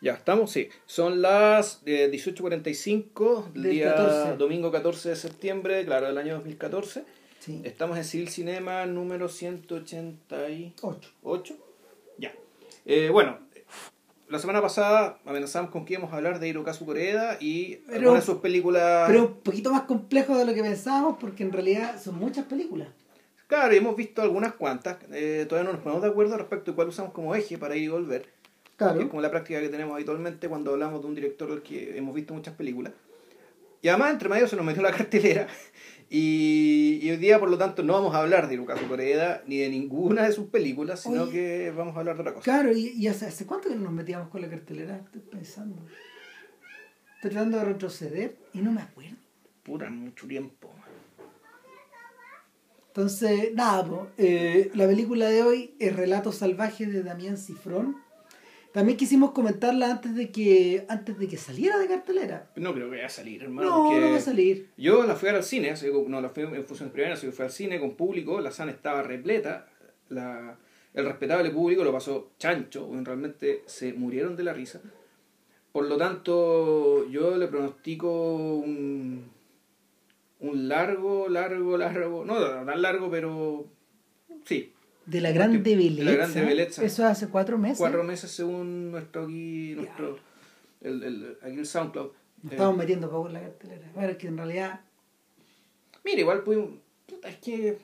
Ya, ¿estamos? Sí. Son las eh, 18.45 del día 14. domingo 14 de septiembre, claro, del año 2014. Sí. Estamos en Civil Cinema número 188. Ocho. Ya. Eh, bueno, la semana pasada amenazamos con que íbamos a hablar de Hirokazu Koreeda y Pero- algunas de sus películas... Pero un poquito más complejo de lo que pensábamos porque en realidad son muchas películas. Claro, y hemos visto algunas cuantas. eh, todavía no nos ponemos de acuerdo respecto a cuál usamos como eje para ir y volver. Que es Claro. como la práctica que tenemos habitualmente cuando hablamos de un director del que hemos visto muchas películas. Y además, entre medio se nos metió la cartelera. Y, y hoy día, por lo tanto, no vamos a hablar de Hirokazu Koreeda ni de ninguna de sus películas, sino Oye. que vamos a hablar de otra cosa. Claro, y, y hace, ¿hace cuánto que no nos metíamos con la cartelera? Estoy pensando. Estoy tratando de retroceder y no me acuerdo. Pura, mucho tiempo. Entonces, nada, po, eh, la película de hoy es Relatos Salvajes de Damián Cifrón. También quisimos comentarla antes de que antes de que saliera de cartelera. No creo que vaya a salir, hermano. No, no va a salir. Yo la fui a al cine, así que- no la fui en función primera, así que fui al cine con público, la sala estaba repleta, la, el respetable público lo pasó chancho, realmente se murieron de la risa. Por lo tanto, yo le pronostico un, un largo, largo, largo, no tan largo, pero sí, De la grande De la. Eso hace cuatro meses. cuatro meses según nuestro aquí, nuestro, el, el, aquí el SoundCloud. Nos Eh, estamos metiendo poco en la cartelera. Bueno, es que en realidad. Mira, igual pudimos. es que.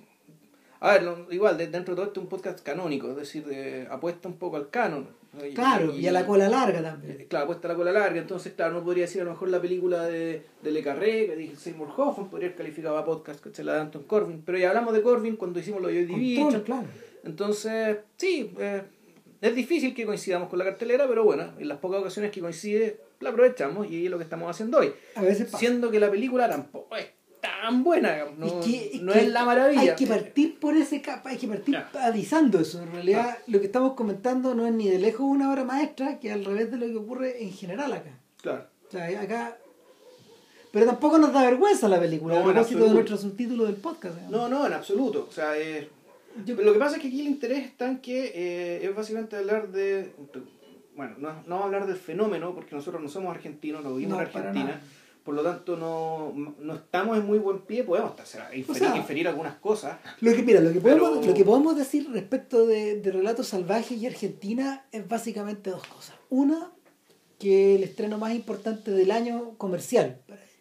A ver, igual, de- dentro de todo esto es un podcast canónico, es decir, de, apuesta un poco al canon. Claro, y, a la cola larga también. eh, Claro, apuesta a la cola larga, entonces, claro, no podría decir a lo mejor la película de, de Le Carré, que dije Seymour Hoffman, podría haber calificado a podcast, que la de Anton Corbin, pero ya hablamos de Corbin cuando hicimos lo de Division. todo, claro. Entonces, sí, eh, es difícil que coincidamos con la cartelera, pero bueno, en las pocas ocasiones que coincide, la aprovechamos y es lo que estamos haciendo hoy. A veces pasa. Siendo que la película tampoco es tan buena, no, Es que- no es la maravilla. Hay que partir por ese capa, hay que partir avisando eso. En realidad, lo que estamos comentando no es ni de lejos una obra maestra, que al revés de lo que ocurre en general acá. Claro. O sea, acá. Pero tampoco nos da vergüenza la película, No, a propósito de nuestro subtítulo del podcast. digamos. No, no, en absoluto. O sea, eh, Yo- lo que pasa es que aquí el interés está en que eh, es básicamente hablar de. Bueno, no, no vamos a hablar del fenómeno, porque nosotros no somos argentinos, no vivimos No, en Argentina. Por lo tanto, no, no estamos en muy buen pie, podemos hasta inferir, sea, inferir algunas cosas. Lo que, mira, lo que, podemos, Pero- lo que podemos decir respecto de, de Relatos Salvajes y Argentina es básicamente dos cosas. Una, que el estreno más importante del año comercial para ellos.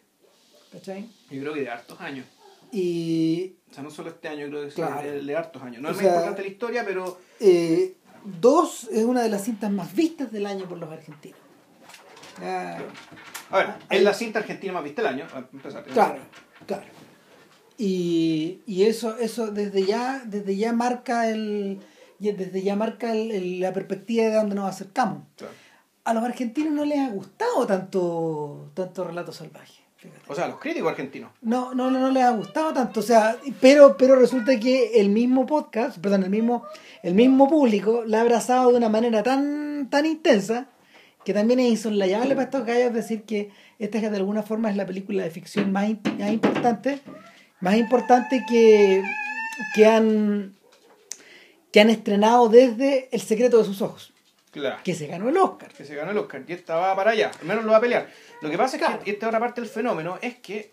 ¿Cachai? Yo creo que de hartos años. Y O sea, no solo este año, creo que Claro. de, de hartos años. No O es más sea- importante la historia, pero eh, dos, es una de las cintas más vistas del año por los argentinos. A ver, es la cinta argentina más vista del año. empezar. Claro, claro. Y, y eso, eso desde ya, desde ya marca el, desde ya marca el- el- la perspectiva de dónde nos acercamos. Claro. A los argentinos no les ha gustado tanto, tanto relato salvaje. O sea, los críticos argentinos. No, no, no les ha gustado tanto, o sea, pero, pero resulta que el mismo podcast, perdón, el mismo, el mismo público la ha abrazado de una manera tan, tan intensa que también es insoslayable para estos gallos decir que esta de alguna forma es la película de ficción más, más importante, más importante que, que han que han estrenado desde El secreto de sus ojos, Claro. que se ganó el Oscar. que se ganó el Oscar y esta va para allá, al menos lo va a pelear. Lo que pasa Claro. es que esta otra parte del fenómeno es que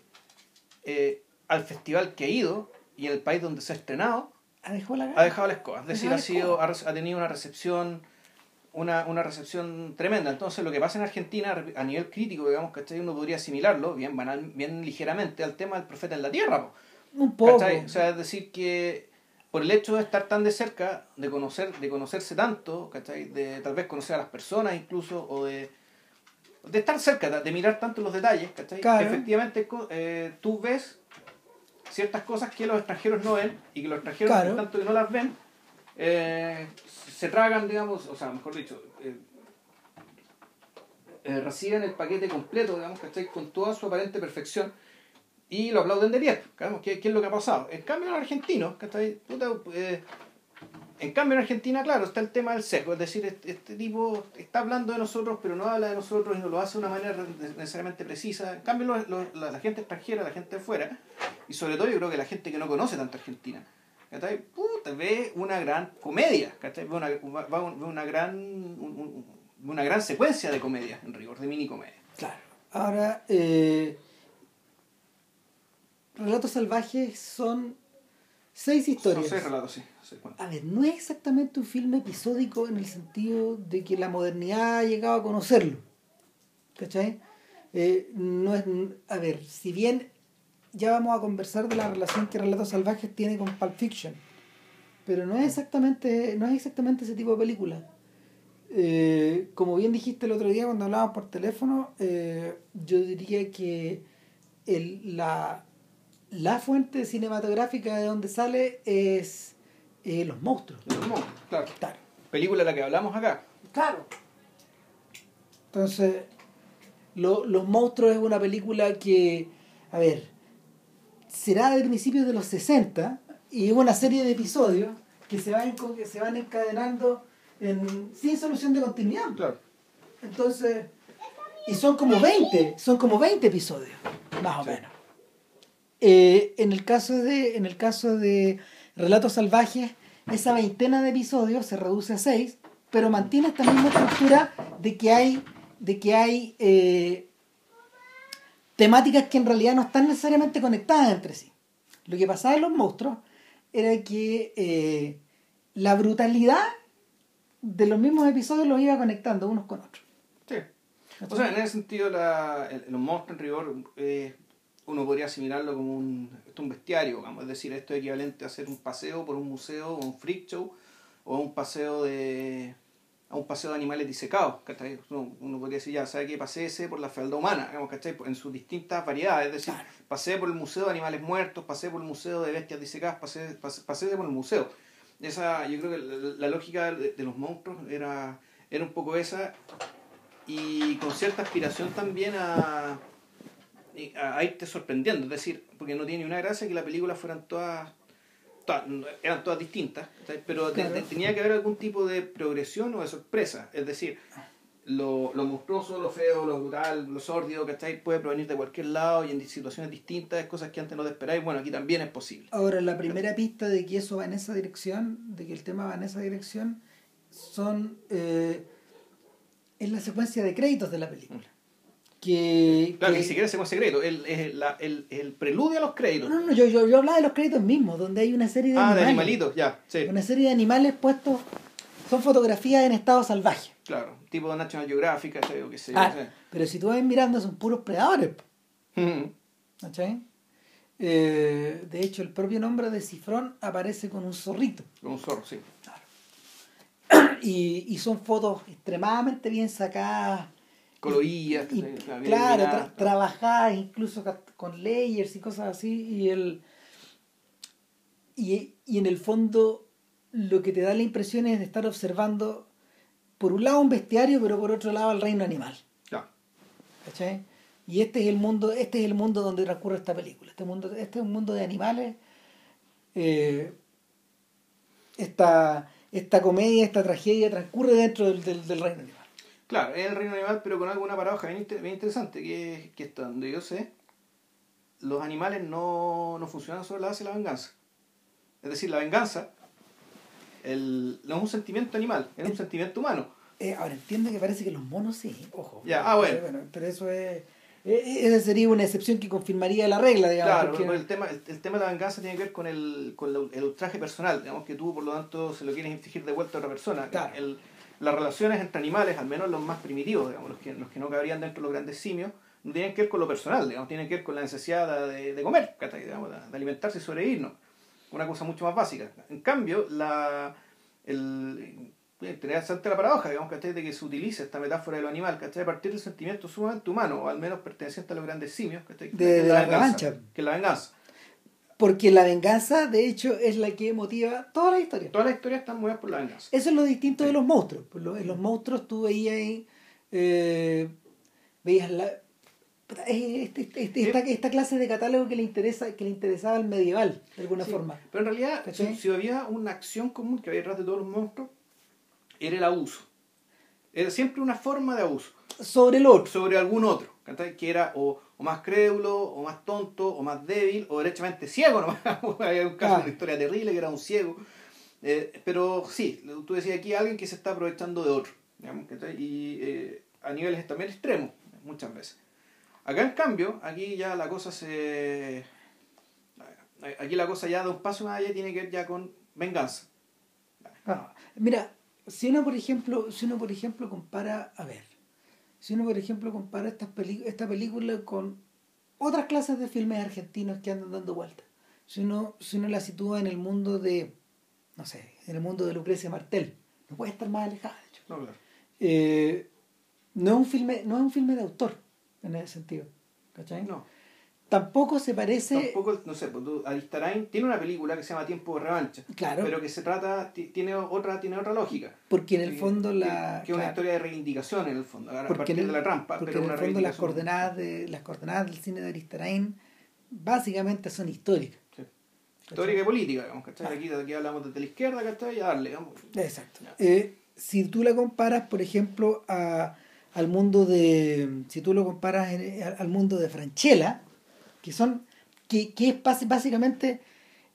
eh, al festival que ha ido y en el país donde se ha estrenado, Ha dejado la ha dejado la escoba. Es decir, ha, sido, ha, tenido una recepción una, una recepción tremenda. Entonces, lo que pasa en Argentina, a nivel crítico, digamos, ¿cachai? Uno podría asimilarlo bien, banal, bien ligeramente al tema del profeta en la tierra. po. un poco. ¿Cachai? O sea, es decir, que por el hecho de estar tan de cerca, de conocer, de conocerse tanto, ¿cachai? De tal vez conocer a las personas incluso, o de, de estar cerca, de, de mirar tanto los detalles, ¿cachai? Claro. Efectivamente, eh, tú ves ciertas cosas que los extranjeros no ven, y que los extranjeros, Claro. por tanto que no las ven, eh, se tragan, digamos, o sea, mejor dicho, eh, eh, reciben el paquete completo, digamos, ¿cachai? Con toda su aparente perfección y lo aplauden de pie. ¿Qué, qué es lo que ha pasado? En cambio, en argentinos, ¿cachai? Puta, eh, en cambio, en Argentina, claro, está el tema del sesgo. Es decir, este, este tipo está hablando de nosotros, pero no habla de nosotros y no lo hace de una manera necesariamente precisa. En cambio, los- la, gente extranjera, la gente de fuera, y sobre todo yo creo que la gente que no conoce tanto Argentina, ¿cachai? Puta, ve una gran comedia, ¿cachai? Ve una, ve una gran... un- un- una gran secuencia de comedia, en rigor, de mini comedia. Claro. Ahora, eh, Relatos Salvajes son seis historias. Son seis relatos, sí. No sé cuánto. A ver, no es exactamente un filme episódico en el sentido de que la modernidad ha llegado a conocerlo. ¿Cachai? Eh, no es, a ver, si bien ya vamos a conversar de la relación que Relatos Salvajes tiene con Pulp Fiction, pero no es exactamente, no es exactamente ese tipo de película. Eh, como bien dijiste el otro día cuando hablábamos por teléfono, eh, yo diría que el, la, la fuente cinematográfica de donde sale es eh, Los Monstruos. Los monstruos, claro. Claro. Película de la que hablamos acá. Claro. Entonces, Lo- Los Monstruos es una película que, a ver, será de principios de los 60 y es una serie de episodios que se van, que se van encadenando en, sin solución de continuidad. Claro. Entonces, y son como 20, son como 20 episodios, más o Sí. menos. Eh, en, el caso de, en el caso de Relatos Salvajes, esa veintena de episodios se reduce a 6, pero mantiene esta misma estructura de que hay, de que hay eh, temáticas que en realidad no están necesariamente conectadas entre sí. Lo que pasaba en los monstruos era que eh, la brutalidad de los mismos episodios los iba conectando unos con otros. Sí. O sea, en ese sentido, la, el- los monstruos en rigor, uno podría asimilarlo como un, esto es un bestiario, vamos, es decir, esto es equivalente a hacer un paseo por un museo o un freak show o un paseo de a un paseo de animales disecados, ¿cachai? Uno, uno podría decir, ya, ¿sabe qué? Pasé por la fealdad humana, digamos, ¿cachai? En sus distintas variedades, es decir, Claro. pasé por el museo de animales muertos, pasé por el museo de bestias disecadas, pasé, pasé, pasé por el museo. Esa, yo creo que la, la lógica de, de los monstruos era, era un poco esa, y con cierta aspiración también a, a, irte sorprendiendo, es decir, porque no tiene ni una gracia que la película fueran todas, todas- eran todas distintas, pero te- Claro. te- tenía que haber algún tipo de progresión o de sorpresa, es decir, lo, lo monstruoso, lo feo, lo brutal, lo sórdido, ¿cachai? Puede provenir de cualquier lado y en situaciones distintas, cosas que antes no te esperáis, bueno, aquí también es posible. Ahora, la primera pista de que eso va en esa dirección, de que el tema va en esa dirección, son eh, es la secuencia de créditos de la película. Que, Claro, que- ni siquiera es un secreto, el, es la- el, el preludio a los créditos. No, no, yo, yo, yo hablaba de los créditos mismos, donde hay una serie de ah, de animales. animalitos, ya, sí. Una serie de animales puestos, son fotografías en estado salvaje. Claro, tipo de National Geographic. O qué sé yo, Ah, sé. pero si tú vas mirando, son puros predadores. ¿cachai? Eh, de hecho, el propio nombre de Cifrón aparece con un zorrito. Como un zorro, sí. Y, y son fotos extremadamente bien sacadas. Coloridas. Claro, claro, tra- trabajadas incluso con layers y cosas así. Y, el, y, y en el fondo lo que te da la impresión es de estar observando, por un lado un bestiario, pero por otro lado el reino animal. Ya. ¿cachai? Y este es el mundo, este es el mundo donde transcurre esta película. Este mundo, este es un mundo de animales. Eh, esta, esta comedia, esta tragedia transcurre dentro del, del, del reino animal. Claro, es el reino animal, pero con alguna paradoja bien, inter- bien interesante, que es que hasta donde yo sé, los animales no, no funcionan sobre la base de la venganza. Es decir, la venganza el, no es un sentimiento animal, es un sentimiento humano. Eh, ahora entiendo que parece que los monos sí, ojo. Ya, ah, bueno. Pero, pero eso es. eh, Esa sería una excepción que confirmaría la regla, digamos. Claro, porque- el tema, el, el tema de la venganza tiene que ver con el, con la- el ultraje personal, digamos que tú por lo tanto se lo quieres infligir de vuelta a otra persona. Claro. El- las relaciones entre animales, al menos los más primitivos, digamos, los que, los que no cabrían dentro de los grandes simios, no tienen que ver con lo personal, digamos, tienen que ver con la necesidad de, de comer, digamos, de, alimentarse y sobrevivir, ¿no? Una cosa mucho más básica. En cambio, la el eh, interesante la paradoja, digamos, ¿cachai? de que se utiliza esta metáfora de lo animal, ¿cachai? a partir del sentimiento sumamente humano, o al menos perteneciente a los grandes simios, ¿cachai? De- Que es de la venganza, revancha. Que es la venganza. Porque la venganza, de hecho, es la que motiva toda la historia. Todas las historias están movidas por la venganza. Eso es lo distinto de los monstruos. En los monstruos tú veías ahí, eh, veías la, este- este- este- esta, esta clase de catálogo que le interesa que le interesaba al medieval, de alguna Sí, forma. Pero en realidad, si, había una acción común que había detrás de todos los monstruos, era el abuso. Era siempre una forma de abuso Sobre el otro. sobre algún otro, que era o, o más crédulo, o más tonto, o más débil, o derechamente ciego. ¿no? Había un caso Ah. de una historia terrible que era un ciego. Eh, pero sí, tú decías aquí alguien que se está aprovechando de otro. digamos, y eh, a niveles también extremos, muchas veces. Acá en cambio, aquí ya la cosa se... Aquí la cosa ya da un paso más allá tiene que ver ya con venganza. Ah, mira, si uno por ejemplo, si uno por ejemplo compara, a ver, si uno por ejemplo compara estas esta película con otras clases de filmes argentinos que andan dando vueltas, si uno, si uno la sitúa en el mundo de, no sé, en el mundo de Lucrecia Martel, no puede estar más alejada, de hecho. No, claro. Eh, no es un filme, no es un filme de autor en ese sentido. ¿Cachai? No. Tampoco se parece. Tampoco, no sé, pues tú, Aristarain tiene una película que se llama Tiempo de Revancha. Claro. Pero que se trata, tiene otra, tiene otra lógica. Porque en el fondo la. Que es una historia de reivindicación en el fondo, a porque partir el, de la trampa. Porque pero en el fondo las coordenadas, de, las coordenadas del cine de Aristarain básicamente son históricas. Sí. Histórica y política, digamos, ¿cachai? Ah. Aquí, aquí hablamos desde la izquierda, ¿cachai? Y a darle, digamos. Exacto. Eh, si tú la comparas, por ejemplo, a, al mundo de. Si tú lo comparas en- al mundo de Franchella, que son. que, que es básicamente.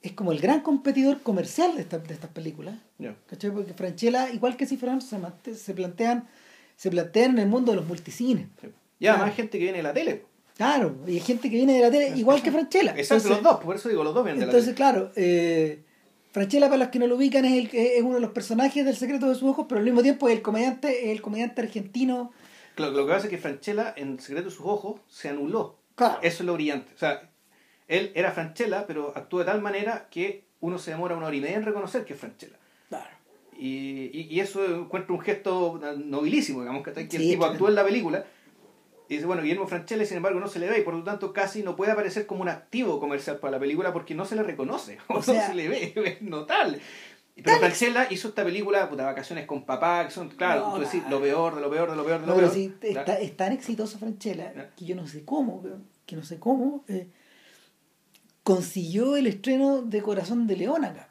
es como el gran competidor comercial de, esta- de estas películas. Ya. ¿Cachai? Porque Franchella, igual que Cifrón, se, se plantean. se plantean en el mundo de los multicines. Sí. Y además Claro. hay gente que viene de la tele. Claro, y hay gente que viene de la tele igual que Franchella. Exacto, Entonces- los dos, por eso digo, los dos vienen de la Entonces, tele. claro, eh, Franchella, para los que no lo ubican, es, el, es uno de los personajes del secreto de sus ojos, pero al mismo tiempo es el comediante, el comediante argentino. Lo, lo que pasa es que Franchella, en Secreto de sus ojos, se anuló. Claro. Eso es lo brillante. O sea, él era Franchella, pero actuó de tal manera que uno se demora una hora y media en reconocer que es Franchella. Claro. Y, y, y eso encuentro un gesto nobilísimo, digamos, que, que el Sí, tipo claro. actúa en la película. Y dice, bueno, Guillermo Franchella, sin embargo, no se le ve y por lo tanto casi no puede aparecer como un activo comercial para la película porque no se le reconoce, O no sea- se le ve, es notable. Pero Franchella hizo esta película, puta, Vacaciones con Papá, que son, claro, No, tú decís, lo peor, de lo peor, de lo peor, de lo No, pero peor. sí, ¿ya? está- es tan exitoso Franchella que yo no sé cómo, pero- que no sé cómo, eh, consiguió el estreno de Corazón de León acá.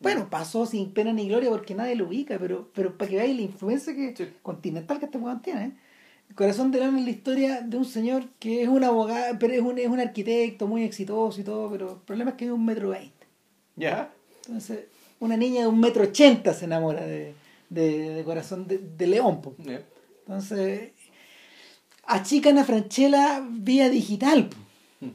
Bueno, pasó sin pena ni gloria porque nadie lo ubica, pero, pero para que veáis la influencia que, Sí. continental que este weón tiene. ¿eh? Corazón de León es la historia de un señor que es un abogado, pero es un, es un arquitecto muy exitoso y todo, pero el problema es que es un metro veinte. ¿Ya? Entonces, una niña de un metro ochenta se enamora de, de, de Corazón de, de León. po. Entonces, achican a Franchella vía digital. po. Mm.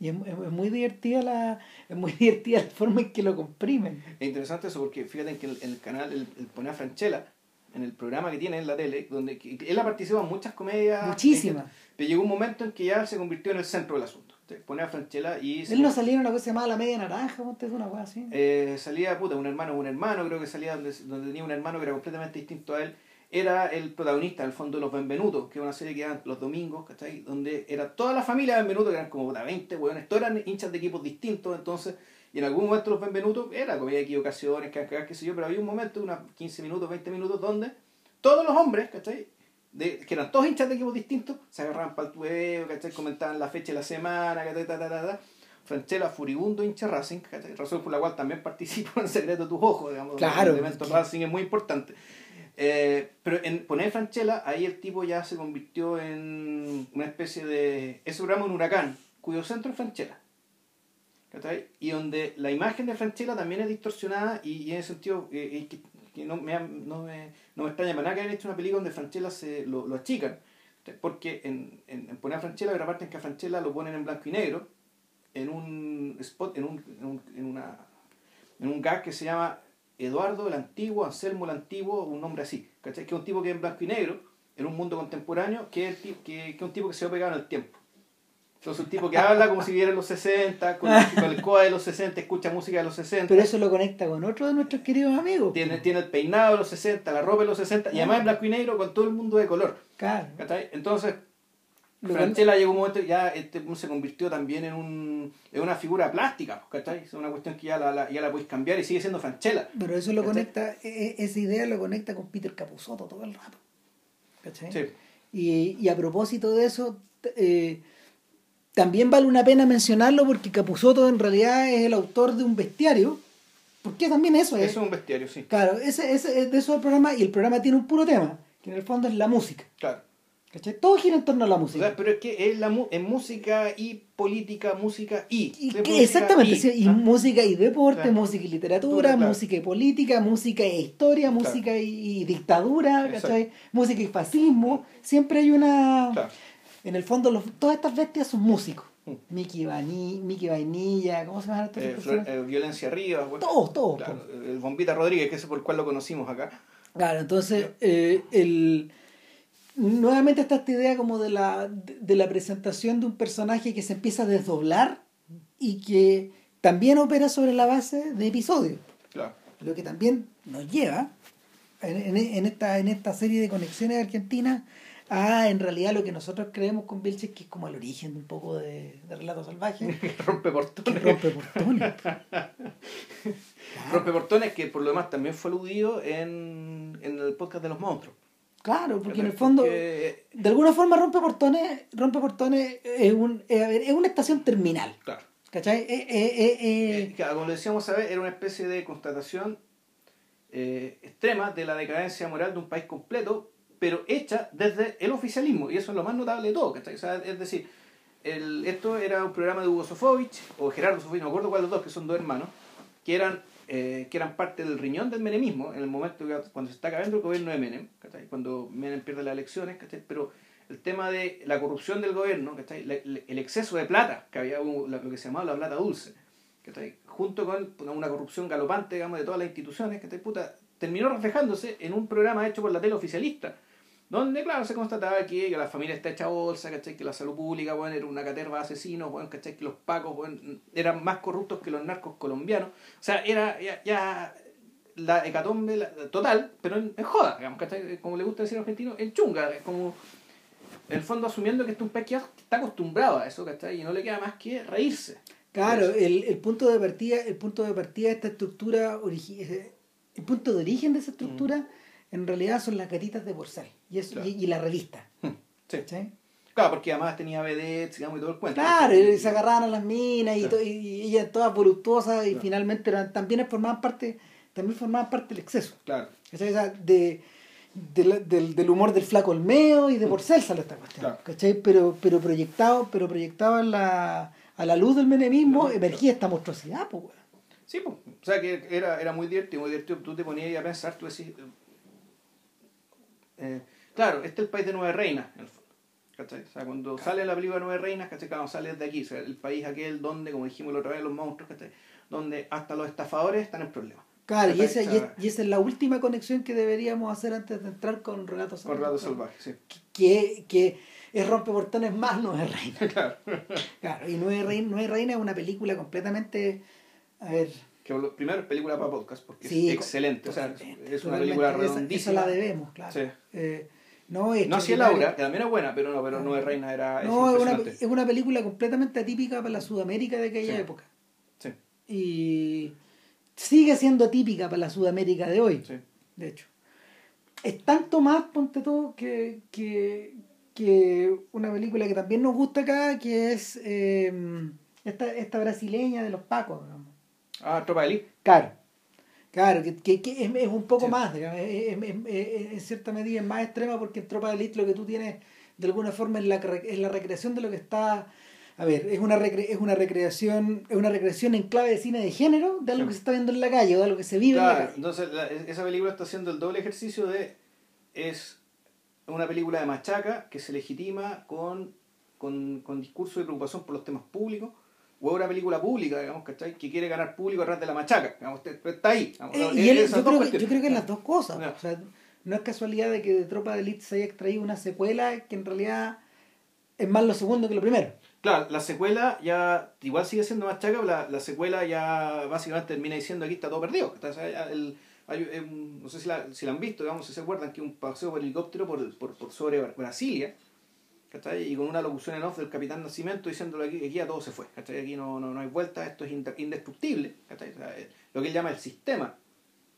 Y es, es- muy divertida la es muy divertida la forma en que lo comprimen. Es interesante eso porque fíjate que el, el canal, el, el pone a Franchella, en el programa que tiene en la tele, donde él ha participado en muchas comedias. Muchísimas. Pero llegó un momento en que ya se convirtió en el centro del asunto. Te Pone a Franchella y... se- Él no salía en una cosa llamada La Media Naranja, ponte una cosa así. Eh, salía, puta, un hermano, un hermano, creo que salía donde, donde tenía un hermano que era completamente distinto a él. Era el protagonista, al fondo, de Los Benvenutos, que es una serie que daban los domingos, ¿cachai? Donde era toda la familia de Benvenuto, que eran como puta, 20 hueones, todos eran hinchas de equipos distintos, entonces, y en algún momento Los Benvenutos era, como había equivocaciones, que qué sé yo, pero había un momento, unos 15 minutos, 20 minutos, donde todos los hombres, ¿cachai? De, que eran todos hinchas de equipos distintos, se agarraban para el tueo, ¿cachai? Comentaban la fecha de la semana, ¿cachai? Ta, ta, ta. Franchella, furibundo hincha Racing, ¿cachai? razón por la cual también participo en Secreto de tus Ojos, digamos, Claro, el evento Racing es muy importante. Eh, pero en poner Franchella, ahí el tipo ya se convirtió en una especie de. Es un programa un huracán, cuyo centro es Franchella. ¿cachai? Y donde la imagen de Franchella también es distorsionada y, y en ese sentido eh, eh, que, no, me, no, me, no me extraña para nada que hayan hecho una película donde Franchella se lo, lo achican. Porque en, en, en poner a Franchella hay una parte en que a Franchella lo ponen en blanco y negro en un spot, en un, en un, en una, en un gag que se llama Eduardo el Antiguo, Anselmo el Antiguo, un nombre así, ¿cachai? Que es un tipo que es en blanco y negro, en un mundo contemporáneo, que es, el que, que un tipo que se ha pegado en el tiempo. Entonces un tipo que habla como si viera en los 60, con el, con el coa de los 60, escucha música de los 60. Pero eso lo conecta con otro de nuestros queridos amigos. Tiene, tiene el peinado de los 60, la ropa de los 60, y además en blanco y negro con todo el mundo de color. Claro. Entonces, Franchella llegó un momento ya este se convirtió también en, un, en una figura plástica, ¿cachai? Es una cuestión que ya la, la- ya la podéis cambiar y sigue siendo Franchella. Pero eso lo ¿Cachai? conecta, e- e- esa idea lo conecta con Peter Capusotto todo el rato. ¿Cachai? Sí. Y, y a propósito de eso, eh, también vale una pena mencionarlo porque Capusotto en realidad es el autor de un bestiario. Porque también eso es. Eso es un bestiario, sí. Claro, ese, ese es de eso el programa y el programa tiene un puro tema, que en el fondo es la música. Claro. ¿Cachai? Todo gira en torno a la O música. sea, pero es que es, la, es música y política, música y. Y de que- música exactamente, sí, y ¿ah? música y deporte, Claro. música y literatura, Claro. música y política, música e historia, música y, y dictadura. ¿cachai? música y fascismo. Siempre hay una... En el fondo, los- todas estas bestias son músicos. Mm. Mickey, Vani, Mickey Vainilla, ¿cómo se llama Eh? Flor- eh, violencia arriba, bueno. Todos, todos. Claro, po. el Bombita Rodríguez, que es por el cual lo conocimos acá. Claro, entonces, eh, el, nuevamente está esta idea como de la, de, de la presentación de un personaje que se empieza a desdoblar y que también opera sobre la base de episodios. Claro. Lo que también nos lleva en, en- en esta, en esta serie de conexiones argentinas a en realidad lo que nosotros creemos con Vilches que es como el origen de un poco de, de Relato Salvaje, Rompe portones. rompe portones. Rompe portones que por lo demás también fue aludido en, en el podcast de los monstruos. Claro, porque en el fondo, Porque- de alguna forma Rompe Portones, Rompe Portones es, un, es, a ver, es una estación terminal. claro. ¿Cachai? Eh, eh, eh, eh, claro, como lo decíamos a ver, era una especie de constatación extrema de la decadencia moral de un país completo, pero hecha desde el oficialismo, y eso es lo más notable de todo, ¿cachai? O sea, es decir, el, esto era un programa de Hugo Sofovich, o Gerardo Sofovich, no me acuerdo cuál de los dos, que son dos hermanos, que eran, eh, que eran parte del riñón del menemismo, en el momento que, cuando se está acabando el gobierno de Menem, ¿cachai? Cuando Menem pierde las elecciones, ¿cachai? Pero el tema de la corrupción del gobierno, ¿cachai? La- el exceso de plata, que había un- lo que se llamaba la plata dulce, ¿cachai? junto con una corrupción galopante digamos, de todas las instituciones, ¿cachai? Puta, terminó reflejándose en un programa hecho por la tele oficialista, donde, claro, se constataba que, que la familia está hecha bolsa, ¿cachai? que la salud pública bueno, era una caterva de asesinos, bueno, ¿cachai? que los pacos bueno, eran más corruptos que los narcos colombianos. O sea, era ya, ya la hecatombe la- total, pero en, en joda, digamos, ¿cachai? como le gusta decir a los argentinos, en chunga, es como en el fondo asumiendo que este es un país que está acostumbrado a eso, ¿cachai? Y no le queda más que reírse. claro, el, el punto de partida, el punto de partida de esta estructura eh, el punto de origen de esa estructura en realidad son las gatitas de porcel y, eso, Claro. y, y la revista. Sí. ¿cachai? Claro, porque además tenía vedettes, digamos, y todo el cuento. Claro, y se agarraban a las minas y, Claro. y, y ellas todas voluptuosas y Claro. finalmente eran, también formaban parte, también formaban parte del exceso. Claro, de, de la- del, del humor del flaco Olmeo y de Porcel sale esta cuestión. Claro. ¿cachai? Pero, pero proyectado, pero proyectado en la, a la luz del menemismo, emergía esta monstruosidad, pues, weón. Sí, pues, o sea que era, era muy divertido, muy divertido. Tú te ponías ahí a pensar, tú decís. eh, claro, este es el país de nueve reinas, en el fondo. ¿Cachai? O sea, cuando sale la película Nueve Reinas, ¿cachai? Claro, sale desde aquí, o sea, el país aquel donde, como dijimos la otra vez, los monstruos, ¿cachai? Donde hasta los estafadores están en problemas. Claro, y esa, y, esa es la última conexión que deberíamos hacer antes de entrar con Relatos Con Relatos Salvajes, sí. Que, que es Rompeportones más Nueve Reinas. claro. Claro, y Nueve Reinas, Nueve Reinas es una película completamente. A ver. Que primero es película para podcast, porque Sí, es excelente. O sea, es una película Esa- redondísima. Esa, la debemos, claro. Sí. Eh, no, es No extraordinaria. Laura, que también es buena, pero no, pero Nueve Reinas era es No, es una, es una película completamente atípica para la Sudamérica de aquella Sí. época. Sí, Y sigue siendo típica para la Sudamérica de hoy, sí. de hecho. Es tanto más, ponte todo, que, que, que una película que también nos gusta acá, que es eh, esta, esta brasileña de los Pacos. digamos. Ah, Tropa de Elite. Claro, claro, que, que- que es, es un poco Sí. más, digamos, es- es- en cierta medida es más extrema porque en Tropa de Elite lo que tú tienes de alguna forma es la, es la recreación de lo que está, a ver, es una, recre- es una recreación es una recreación en clave de cine de género de algo Sí. que se está viendo en la calle o de algo que se vive en la Claro, calle. entonces la- esa película está haciendo el doble ejercicio de es una película de machaca que se legitima con, con, con discurso de preocupación por los temas públicos o es una película pública, digamos, ¿cachai? Que quiere ganar público a través de la machaca. Digamos, está ahí. digamos, Eh, y él- esas yo, creo que, yo creo que las dos cosas. Ya. O sea, no es casualidad de que de Tropa de Elite se haya extraído una secuela que en realidad es más lo segundo que lo primero. Claro, la secuela ya igual sigue siendo machaca, pero la, la secuela ya básicamente termina diciendo aquí está todo perdido. El- no sé si la, si la han visto, digamos, si se acuerdan que un paseo por helicóptero por, por, por sobre Brasilia, ¿cachai? Y con una locución en off del capitán Nacimiento diciéndole aquí, aquí ya todo se fue, ¿cachai? Aquí no, no, no hay vuelta, esto es inde- indestructible, ¿cachai? O sea, eh, lo que él llama el sistema.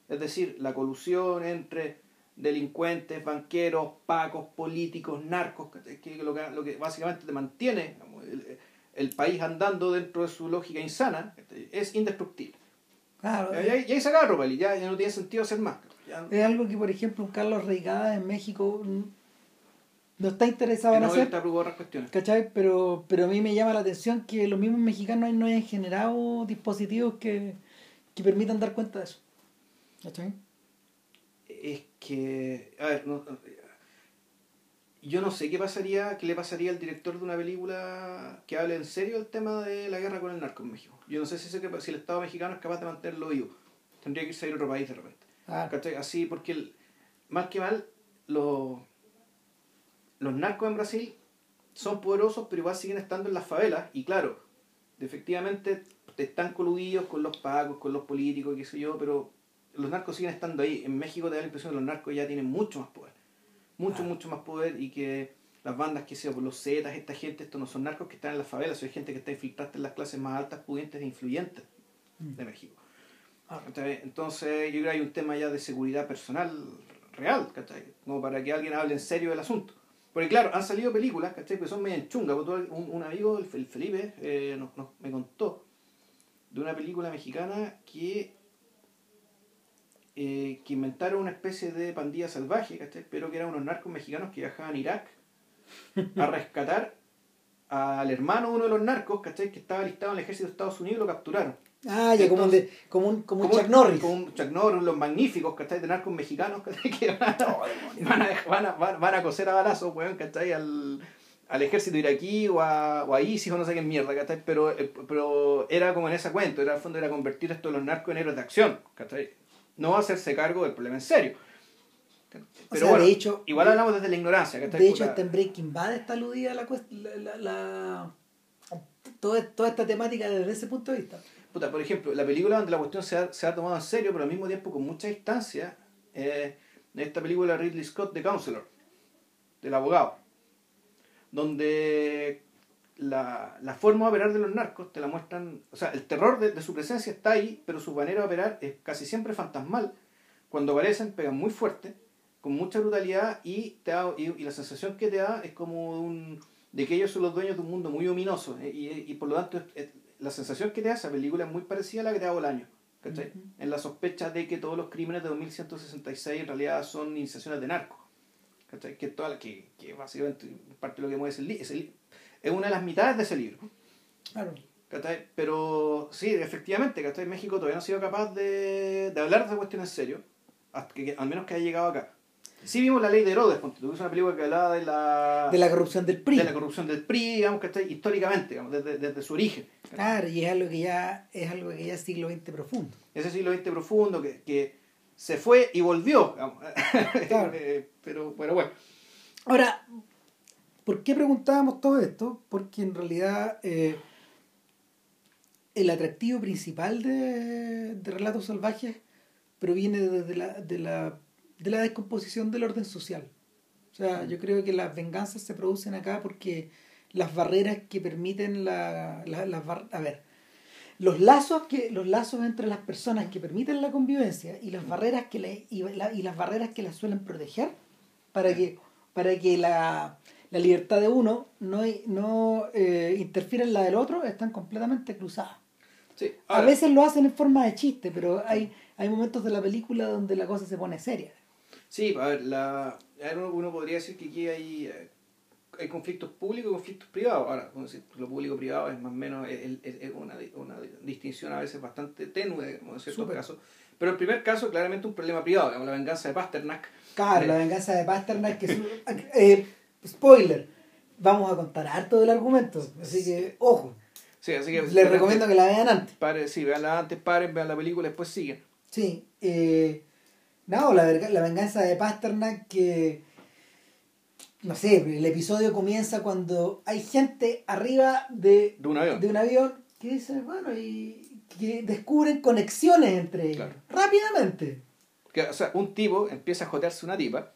Es decir, la colusión entre delincuentes, banqueros, pacos, políticos, narcos, ¿cachai? que lo que, lo que básicamente te mantiene digamos, el, el país andando dentro de su lógica insana, ¿cachai? es indestructible. Claro, Y ahí, y ahí se Ropali, ya, ya no tiene sentido hacer más. Ya- Es algo que, por ejemplo, Carlos Reigada en México no está interesado en no hacer. está otras cuestiones. ¿Cachai? Pero, pero a mí me llama la atención que los mismos mexicanos no hayan generado dispositivos que, que permitan dar cuenta de eso. ¿Cachai? Es que, a ver, no- yo no sé qué pasaría, qué le pasaría al director de una película que hable en serio el tema de la guerra con el narco en México. Yo no sé si, ese- si el Estado mexicano es capaz de mantenerlo vivo. Tendría que irse a ir a otro país de repente. Ah, ¿Cachai? Así, porque el- mal que mal, los, los narcos en Brasil son poderosos, pero igual siguen estando en las favelas. Y claro, efectivamente están coludidos con los pagos, con los políticos, qué sé yo, pero los narcos siguen estando ahí. En México te da la impresión que los narcos ya tienen mucho más poder. Mucho, Ah. mucho más poder y que las bandas que sea por los Zetas, esta gente, estos no son narcos que están en las favelas, son gente que está infiltrada en las clases más altas, pudientes e influyentes de México. Ah. Entonces yo creo que hay un tema ya de seguridad personal real, ¿cachai? Como para que alguien hable en serio del asunto. Porque claro, han salido películas, ¿cachai? Que son medio chungas. tú- Un, un amigo, el Fel- Felipe, eh, me contó de una película mexicana que, eh, que inventaron una especie de pandilla salvaje, ¿cachai? Pero que eran unos narcos mexicanos que viajaban a Irak a rescatar al hermano de uno de los narcos, ¿cachai? Que estaba listado en el ejército de Estados Unidos y lo capturaron. Ah, ya como un, de- como un, como un Como- Chuck Norris. Como un Chuck Norris, los magníficos, ¿cachai? De narcos mexicanos, ¿cachai? Que van a, van a, van a, van- van a coser a balazos, weón, ¿cachai? Al, al ejército iraquí o a, o a ISIS o no sé qué mierda, ¿cachai? Pero, eh, pero era como en ese cuento, era al fondo era convertir esto de los narcos en héroes de acción, ¿cachai? No hacerse cargo del problema en serio. Pero sea, bueno, de hecho- igual hablamos desde la ignorancia, ¿cachai? De hecho, hasta en Breaking Bad está aludida la, la, la, la- toda, toda esta temática desde ese punto de vista. Por ejemplo, la película donde la cuestión se ha, tomado en serio, pero al mismo tiempo con mucha distancia, eh, esta película Ridley Scott, The Counselor, del abogado, donde la, forma de operar de los narcos te la muestran, o sea, el terror de, su presencia está ahí, pero su manera de operar es casi siempre fantasmal. Cuando aparecen, pegan muy fuerte, con mucha brutalidad y, te da, y, la sensación que te da es como un, de que ellos son los dueños de un mundo muy ominoso eh, y, por lo tanto es- la sensación que te da esa película es muy parecida a la que te da Bolaño. ¿cachai? Ujú. En la sospecha de que todos los crímenes de 2166 en realidad son iniciaciones de narco. ¿cachai? Que, toda la, que, que básicamente parte de lo que mueve es el, es el- es una de las mitades de ese libro. Claro. ¿cachai? Pero sí, efectivamente, ¿cachai? México todavía no ha sido capaz de, de hablar de hasta que, al menos que haya llegado acá. Sí vimos la ley de Herodes, que es una película que hablaba de la, De la corrupción del PRI. de la corrupción del PRI, digamos, ¿cachai? Históricamente, digamos, desde, desde su origen. Claro, y es algo que ya es algo que ya es siglo XX profundo. Ese siglo XX profundo que, que se fue y volvió, digamos. Claro. Eh, pero, pero bueno. Ahora, ¿por qué preguntábamos todo esto? Porque en realidad eh, el atractivo principal de, de Relatos Salvajes proviene desde la, de, la, de la descomposición del orden social. O sea, yo creo que las venganzas se producen acá porque las barreras que permiten la, la- las bar- a ver los lazos que los lazos entre las personas que permiten la convivencia y las barreras que le, y, la- y las barreras que las suelen proteger para que para que la, la libertad de uno no, no eh, interfiera en la del otro están completamente cruzadas Sí, a veces lo hacen en forma de chiste pero hay hay momentos de la película donde la cosa se pone seria Sí, a ver, la, uno, uno podría decir que aquí hay, eh, hay conflictos públicos y conflictos privados. Ahora, lo público-privado es más o menos es, es- es una, una distinción a veces bastante tenue digamos, en ciertos casos. Pero el primer caso, claramente un problema privado, digamos, la venganza de Pasternak. Claro, Eh, la venganza de Pasternak, que es un- eh, spoiler, vamos a contar harto del argumento, así que ojo, Sí, así que les recomiendo que la vean antes. Pare, sí, veanla antes, paren, vean la película y después siguen. Sí, eh, no, la, la venganza de Pasternak que, no sé, el episodio comienza cuando hay gente arriba de, De un avión. de un avión que dice, bueno, y que descubren conexiones entre ellos, Claro. rápidamente. Que, o sea, un tipo empieza a jotearse una tipa.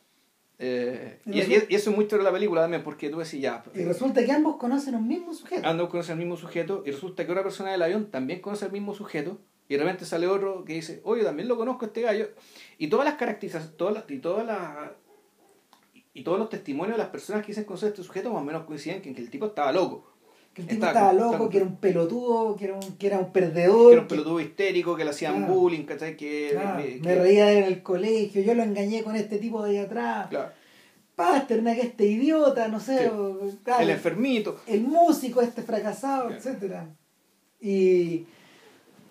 eh, Y y, eso es muy de la película también, porque tú decís ya. Y resulta que ambos conocen a un mismo sujeto. Ando conoce al mismo sujeto y resulta que otra persona del avión también conoce al mismo sujeto y de repente sale otro que dice, oye, también lo conozco a este gallo. Y todas las características, todas las, y todas las y todos los testimonios de las personas que dicen conocer a este sujeto más o menos coinciden que, que el tipo estaba loco. Que el tipo Estaba loco, estaba- que era un pelotudo, que era un, que era un Que perdedor. era un que- pelotudo histérico, que le hacían Claro. bullying, ¿cachai? Que, claro, que- me reía en el colegio, yo lo engañé con este tipo de ahí atrás. Claro. Pasternak, este idiota, no sé, Sí. o- claro, El enfermito. el músico, este fracasado, etcétera. Y.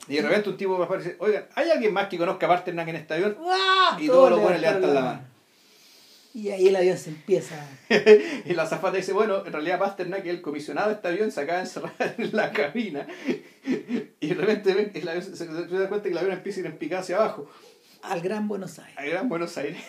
Y de repente un tipo me aparece, oigan, ¿hay alguien más que conozca a Pasternak en este avión? ¡guau! Y todos los buenos levantan la mano. Y ahí el avión se empieza. Y la azafata dice, bueno, en realidad Pasternak, el comisionado de este avión, se acaba de encerrar en la cabina. Y de repente el avión se, se- se da cuenta que el avión empieza a ir en picada hacia abajo. al Gran Buenos Aires. A Gran Buenos Aires.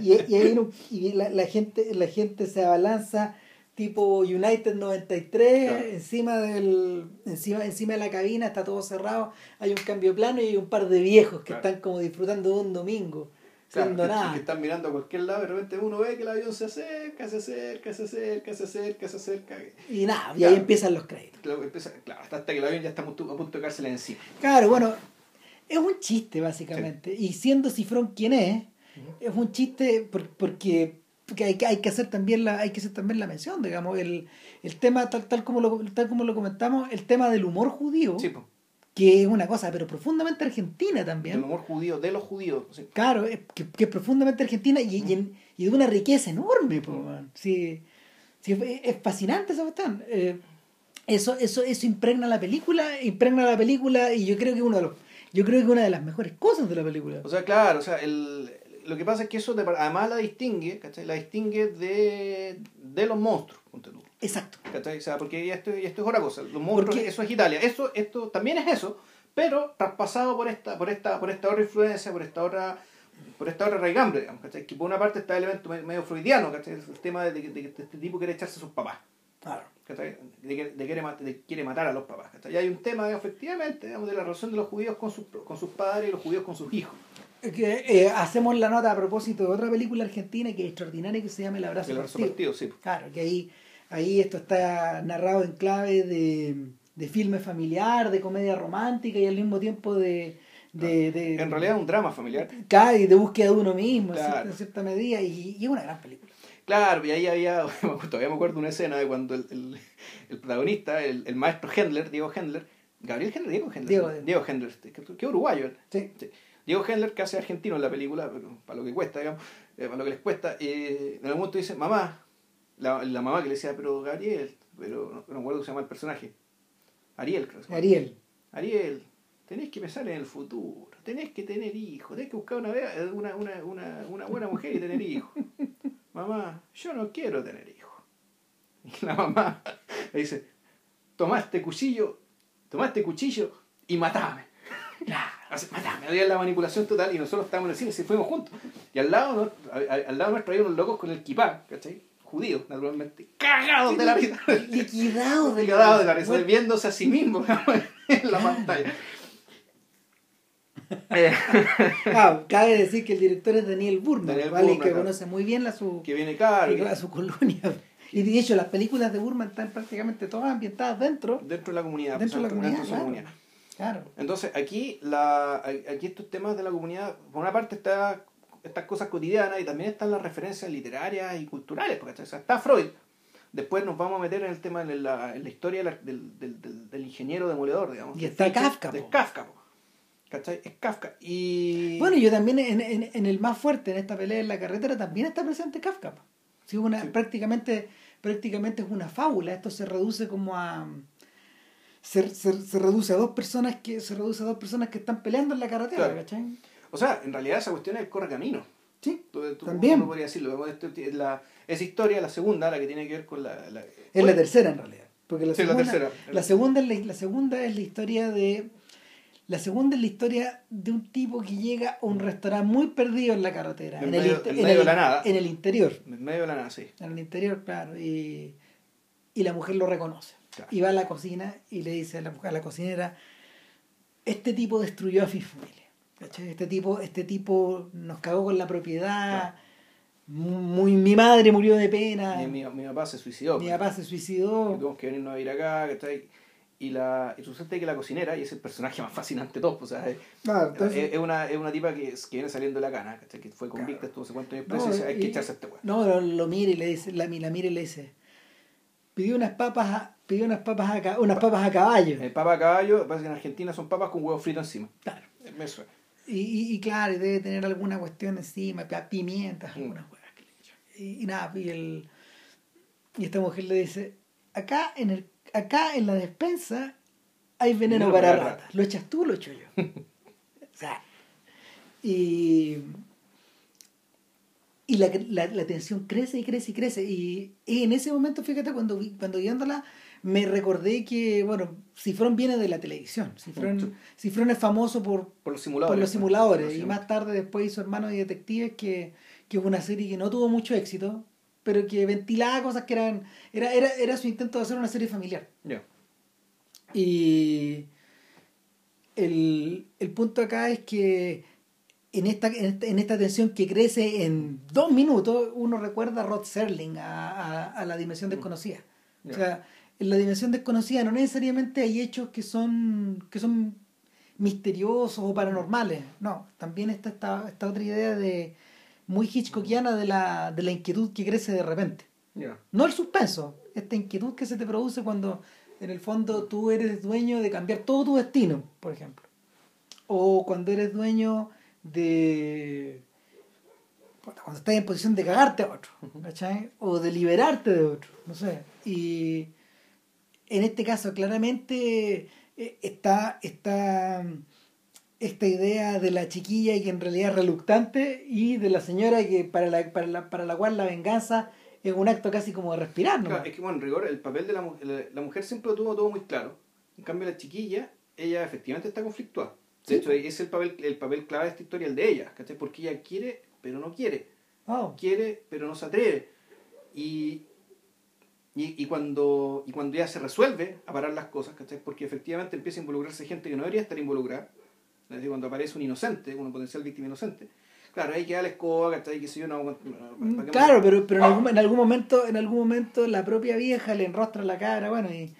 Y, y ahí y la, la gente la gente se abalanza tipo United 93 Claro. encima del encima encima de la cabina está todo cerrado hay un cambio de plano y hay un par de viejos que Claro. están como disfrutando de un domingo Claro, que, nada que están mirando a cualquier lado y de repente uno ve que el avión se acerca, se acerca, se acerca, se acerca, se acerca. y nada y ahí empiezan los créditos Claro, empieza- claro, hasta, hasta que el avión ya está a punto, de caérsele encima. claro bueno es un chiste básicamente y siendo Cifrón quien es es un chiste por- porque, porque hay, que- hay que hacer también la hay que hacer también la mención digamos el, el tema tal tal como lo tal como lo comentamos el tema del humor judío Sí, que es una cosa pero profundamente argentina el también humor judío, de los judíos. sí. claro que, que es profundamente argentina y, y, en- y de una riqueza enorme po, man. sí, sí, es, es fascinante esa cuestión Eh, eso eso eso impregna la película impregna la película y yo creo que uno de los yo creo que una de las mejores cosas de la película O sea, claro, o sea, el, lo que pasa es que eso te- además la distingue, ¿cachai? La distingue de, de los monstruos, ponte tú. exacto ¿cachai? O sea, porque esto, esto es otra cosa. Los monstruos, Porque- eso es Italia. Eso, esto también es eso, pero traspasado por esta, por esta, por esta otra influencia, por esta otra, por esta otra raigambre, digamos, ¿cachai? Que por una parte está el elemento me- medio freudiano, ¿cachai? El tema de que, este tipo quiere echarse a sus papás. claro ¿cachai? De que de quiere, de quiere matar a los papás. ¿cachai? Y hay un tema, efectivamente, digamos, de la relación de los judíos con sus, con sus padres y los judíos con sus hijos. Que, eh, hacemos la nota a propósito de otra película argentina que es extraordinaria que se llama El abrazo, El abrazo partido. partido, sí. Claro, que ahí, ahí esto está narrado en clave de, de filme familiar, de comedia romántica y al mismo tiempo de... de, de- En realidad es un drama familiar. claro, y de búsqueda de uno mismo en cierta- en cierta medida y, y es una gran película. Claro, y ahí había, todavía me acuerdo una escena de cuando el, el, el protagonista, el, el maestro Hendler, Diego Hendler, Gabriel Hendler, Diego Hendler, Diego. Diego Hendler, este, que, que uruguayo. Sí. Sí. Diego Hendler, que hace argentino en la película, pero para lo que cuesta, digamos, eh, para lo que les cuesta, eh, en algún momento dice, mamá, la, la mamá que le decía, pero Gabriel, pero no, no me acuerdo cómo se llama el personaje, Ariel, creo. Ariel. Ariel, tenés que pensar en el futuro, tenés que tener hijos, tenés que buscar una, vea- una, una, una, una buena mujer y tener hijos. Mamá, yo no quiero tener hijos. Y la mamá le dice, tomá este cuchillo, tomá este cuchillo y matame. Así, matame, había la manipulación total y nosotros estábamos en el cine y se fuimos juntos. Y al lado, al, al- lado nuestro había unos locos con el kipá, ¿cachai? Judíos, naturalmente, cagados de la risa. Liquidado de Liquidado de la risa, Bueno, viéndose a sí mismo en la pantalla. Eh, ah, cabe decir que el director es Daniel Burman, Daniel ¿vale? Burman, que claro. conoce muy bien la su, que viene caro. y- a su colonia. Y de hecho las películas de Burman están prácticamente todas ambientadas dentro, dentro de la comunidad. dentro de la comunidad. su claro. comunidad. Claro. Entonces, aquí, la, aquí estos temas de la comunidad, por una parte está estas cosas cotidianas y también están las referencias literarias y culturales, porque o sea, está Freud. Después nos vamos a meter en el tema de la, en la historia del, del, del, del ingeniero demoledor, digamos. Y está Kafka, De. Kafka. ¿Cachai? Es Kafka. Y... Bueno, yo también en, en, en el más fuerte, en esta pelea en la carretera, también está presente Kafka. Sí, una, Sí. Prácticamente, prácticamente es una fábula. Esto se reduce como a. Se, se, se reduce a dos personas que se reduce a dos personas que están peleando en la carretera, Claro. ¿cachai? O sea, en realidad esa cuestión es el correcamino. Sí, Tú- tú- También. decirlo. La, esa historia, la segunda, la que tiene que ver con la... la es la tercera en realidad. Porque la Sí, la segunda, tercera. la segunda es la, la segunda es la historia de la segunda es la historia de un tipo que llega a un restaurante muy perdido en la carretera, En en, el, medio- inte- en en el- de la nada. en el interior. En medio de la nada, sí. en el interior, claro, y, y la mujer lo reconoce. Claro. Y va a la cocina y le dice a la a la cocinera, este tipo destruyó a mi familia. ¿cachai? Este tipo, este tipo nos cagó con la propiedad, muy, mi madre murió de pena, Mi, mi, mi papá se suicidó. mi pues. papá se suicidó. Tuvimos que venirnos a vivir acá, ¿cachai? Y, la, y resulta que la cocinera, y es el personaje más fascinante de todos, pues, o sea, es, Claro, entonces- es- una, es una tipa que, que viene saliendo de la cana. Que fue convicta, estuvo no sé cuántos años preso, No, y dice, hay que y- echarse a este weón. No, lo, lo mira y le dice, la, la mira y le dice, pidió unas papas a, pidió unas papas a, ca- unas papas a caballo. El papa a caballo, parece que en Argentina son papas con huevo frito encima. Claro. Me suena. Y, y, y claro, y debe tener alguna cuestión encima, pi- pimientas, Mm. algunas huevas que le echan. Y, y nada, y, el, y esta mujer le dice, acá en, el, acá en la despensa hay veneno Veneno para para ratas. ¿Lo echas tú o lo echo yo? o sea, y, y la, la, la tensión crece y crece y crece. Y, y en ese momento, fíjate, cuando, cuando viéndola, me recordé que, bueno, Cifrón viene de la televisión. Cifrón. Cifrón es famoso por, Por los simuladores. por los pues. simuladores. Por los y más tarde después hizo Hermanos y Detectives, que, que es una serie que no tuvo mucho éxito, pero que ventilaba cosas que eran... Era, era, era su intento de hacer una serie familiar. Y el, el punto acá es que en esta, en esta, en esta tensión que crece en dos minutos, uno recuerda a Rod Serling, a, a, a la dimensión desconocida. Ya. O sea, en la dimensión desconocida no necesariamente hay hechos que son, que son misteriosos o paranormales. No, también está esta, esta otra idea de muy hitchcockiana de la, de la inquietud que crece de repente. No el suspenso, esta inquietud que se te produce cuando en el fondo tú eres dueño de cambiar todo tu destino, por ejemplo. O cuando eres dueño de... Cuando estás en posición de cagarte a otro, ¿cachai? O de liberarte de otro, no sé. Y en este caso claramente eh, está, está esta idea de la chiquilla que en realidad es reluctante y de la señora que para la, para la, para la cual la venganza es un acto casi como de respirar, ¿no? Claro, es que bueno, en rigor, el papel de la mujer, la, la mujer siempre lo tuvo todo muy claro. En cambio, la chiquilla, ella efectivamente está conflictuada. De Sí. hecho, es el papel, el papel clave de esta historia, el de ella, ¿cachai? Porque ella quiere, pero no quiere. Oh, Quiere, pero no se atreve. Y, y, y cuando, y cuando ella se resuelve a parar las cosas, ¿cachai? Porque efectivamente empieza a involucrarse gente que no debería estar involucrada. Es decir, cuando aparece un inocente, una potencial víctima inocente. Claro, ahí queda la escoba, ¿cachai? Que si yo no... ¿para qué me- claro, pero, pero en, algún, en algún momento, en algún momento la propia vieja le enrostra la cara, bueno, y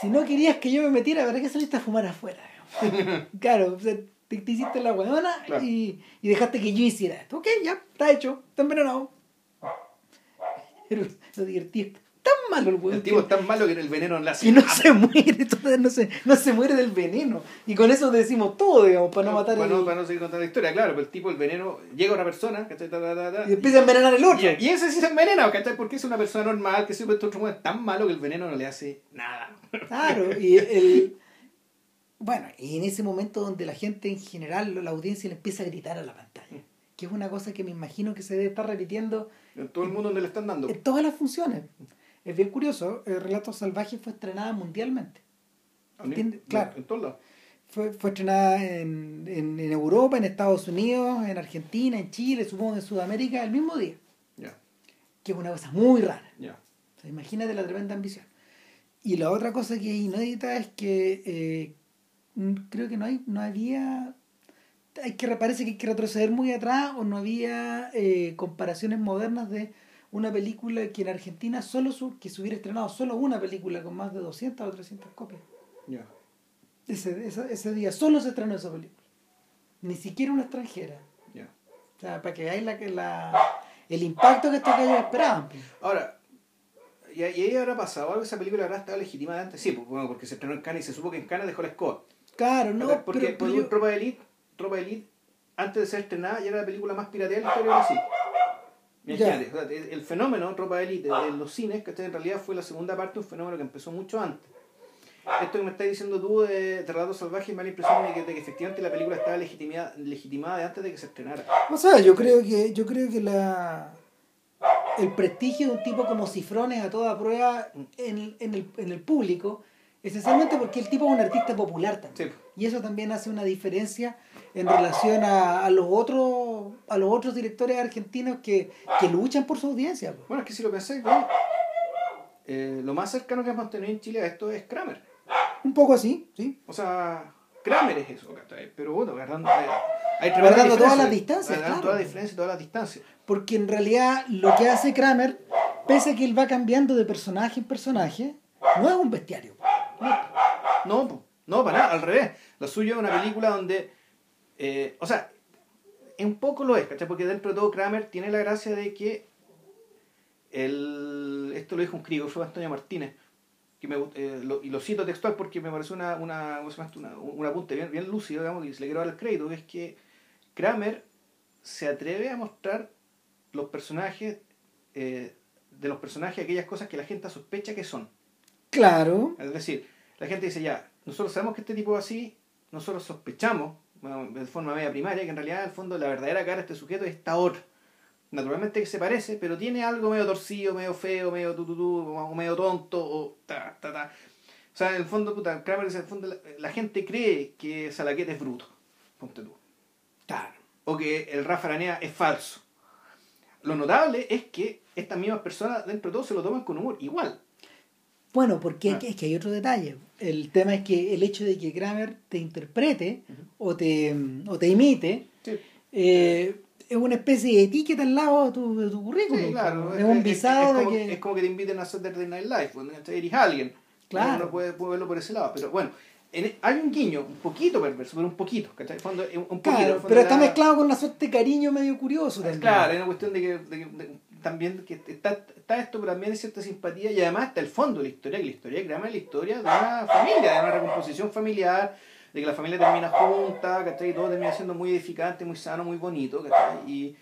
si no querías que yo me metiera, ¿para qué saliste a fumar afuera? claro, o sea, te, te hiciste la huevona Claro. y, y dejaste que yo hiciera esto. Ok, ya, está hecho, está envenenado. Pero lo divertido tan malo el hueón. El tipo es tan malo que el veneno le hace Y no se muere, no se, no se muere del veneno. Y con eso decimos todo, digamos, para no matar para, el- no, para no seguir contando la historia, claro, pero el tipo, el veneno, llega a una persona, ¿cachai? Ta, ta, ta, Y empieza a envenenar el otro. y, y ese sí se envenena, ¿cachai? Porque es una persona normal, que siempre otro es tan malo que el veneno no le hace nada. Claro, y el. Bueno, y en ese momento donde la gente en general, la audiencia le empieza a gritar a la pantalla. Que es una cosa que me imagino que se debe estar repitiendo En todo el mundo donde le están dando. en todas las funciones. Es bien curioso, el Relatos Salvajes fue estrenada mundialmente. entiende? Claro. En todos lados. Fue, fue estrenada en, en, en Europa, en Estados Unidos, en Argentina, en Chile, supongo en Sudamérica, el mismo día. Ya, Que es una cosa muy rara. O sea, imagínate la tremenda ambición. Y la otra cosa que es inédita es que eh, creo que no hay, no había, hay que parece que hay que retroceder muy atrás o no había eh, comparaciones modernas de una película que en Argentina solo su- que se hubiera estrenado solo una película con más de 200 o 300 copias. Ya. Ese, ese, ese día solo se estrenó esa película. Ni siquiera una extranjera. ya. O sea, para que veáis la, la, el impacto que estos gallos esperaban. Ahora, ¿y, ahí habrá pasado algo? ¿Esa película habrá estado legitimada antes? Sí, pues, bueno, porque se estrenó en Cannes y se supo que en Cannes dejó la escoba. Claro, no, porque pero, pero porque yo- Tropa de Elite, Tropa de Elite, antes de ser estrenada, ya era la película más pirateada de la historia de Brasil. Imagínate, o sea, el fenómeno Tropa de Elite de los cines, que en realidad fue la segunda parte de un fenómeno que empezó mucho antes. Esto que me estás diciendo tú de, de Relatos Salvajes me da la impresión de que, de que efectivamente la película estaba legitimada, legitimada de antes de que se estrenara. O sea, yo creo que, yo creo que la el prestigio de un tipo como Cifrones a toda prueba en, en, el, en el público, esencialmente porque el tipo es un artista popular también. Sí. Y eso también hace una diferencia en relación a, a los otros a los otros directores argentinos que, que luchan por su audiencia. Bueno, es que si lo pensáis, bien, eh, lo más cercano que hemos tenido en Chile a esto es Kramer. Un poco así, sí. O sea, Kramer es eso, ¿cachai? Pero bueno, agarrando, hay, hay Guardando todas las distancias, Guardando claro. todas las diferencias todas las distancias. Porque en realidad lo que hace Kramer, pese a que él va cambiando de personaje en personaje, no es un bestiario. No, po, no, para nada, al revés. Lo suyo es una película donde, eh, o sea, un poco lo es, ¿cachai? Porque dentro de todo Kramer tiene la gracia de que el, esto lo dijo un crítico, fue Antonio Martínez, que me, eh, y lo cito textual porque me pareció una, una, una, un apunte bien, bien lúcido, digamos, y se le quiero dar el crédito, que es que Kramer se atreve a mostrar los personajes, eh, de los personajes aquellas cosas que la gente sospecha que son. Claro. Es decir, la gente dice ya, nosotros sabemos que este tipo es así, nosotros sospechamos, bueno, de forma media primaria, que en realidad, al fondo, la verdadera cara de este sujeto es esta otra. Naturalmente que se parece, pero tiene algo medio torcido, medio feo, medio tututú, o medio tonto, o ta, ta, ta. O sea, en el fondo, puta, Kramer dice, en el fondo, la, la gente cree que Salaquet es bruto, ponte tú. Claro. O que el Rafa Aranea es falso. Lo notable es que estas mismas personas, dentro de todo, se lo toman con humor, igual. Bueno, porque Ah. es que hay otro detalle. El tema es que el hecho de que Kramer te interprete o, te, o te imite Sí. eh, es una especie de etiqueta al lado de tu, de tu currículum. Sí, claro. Es un visado es, como, de que... es como que te inviten a Saturday Night Live, cuando eres alguien. Claro. Uno puede, puede verlo por ese lado. Pero bueno, en- hay un guiño, un poquito perverso, pero un poquito. ¿cachai? Fondo, un poquito, Claro, fondo pero está era- mezclado con una suerte de cariño medio curioso también. Claro, es una cuestión de que, de de- también que está, está esto, pero también hay cierta simpatía y además está el fondo de la historia, que la historia es la historia de una familia, de una recomposición familiar, de que la familia termina junta, ¿cachai? Y todo termina siendo muy edificante, muy sano, muy bonito, ¿cachai? Y,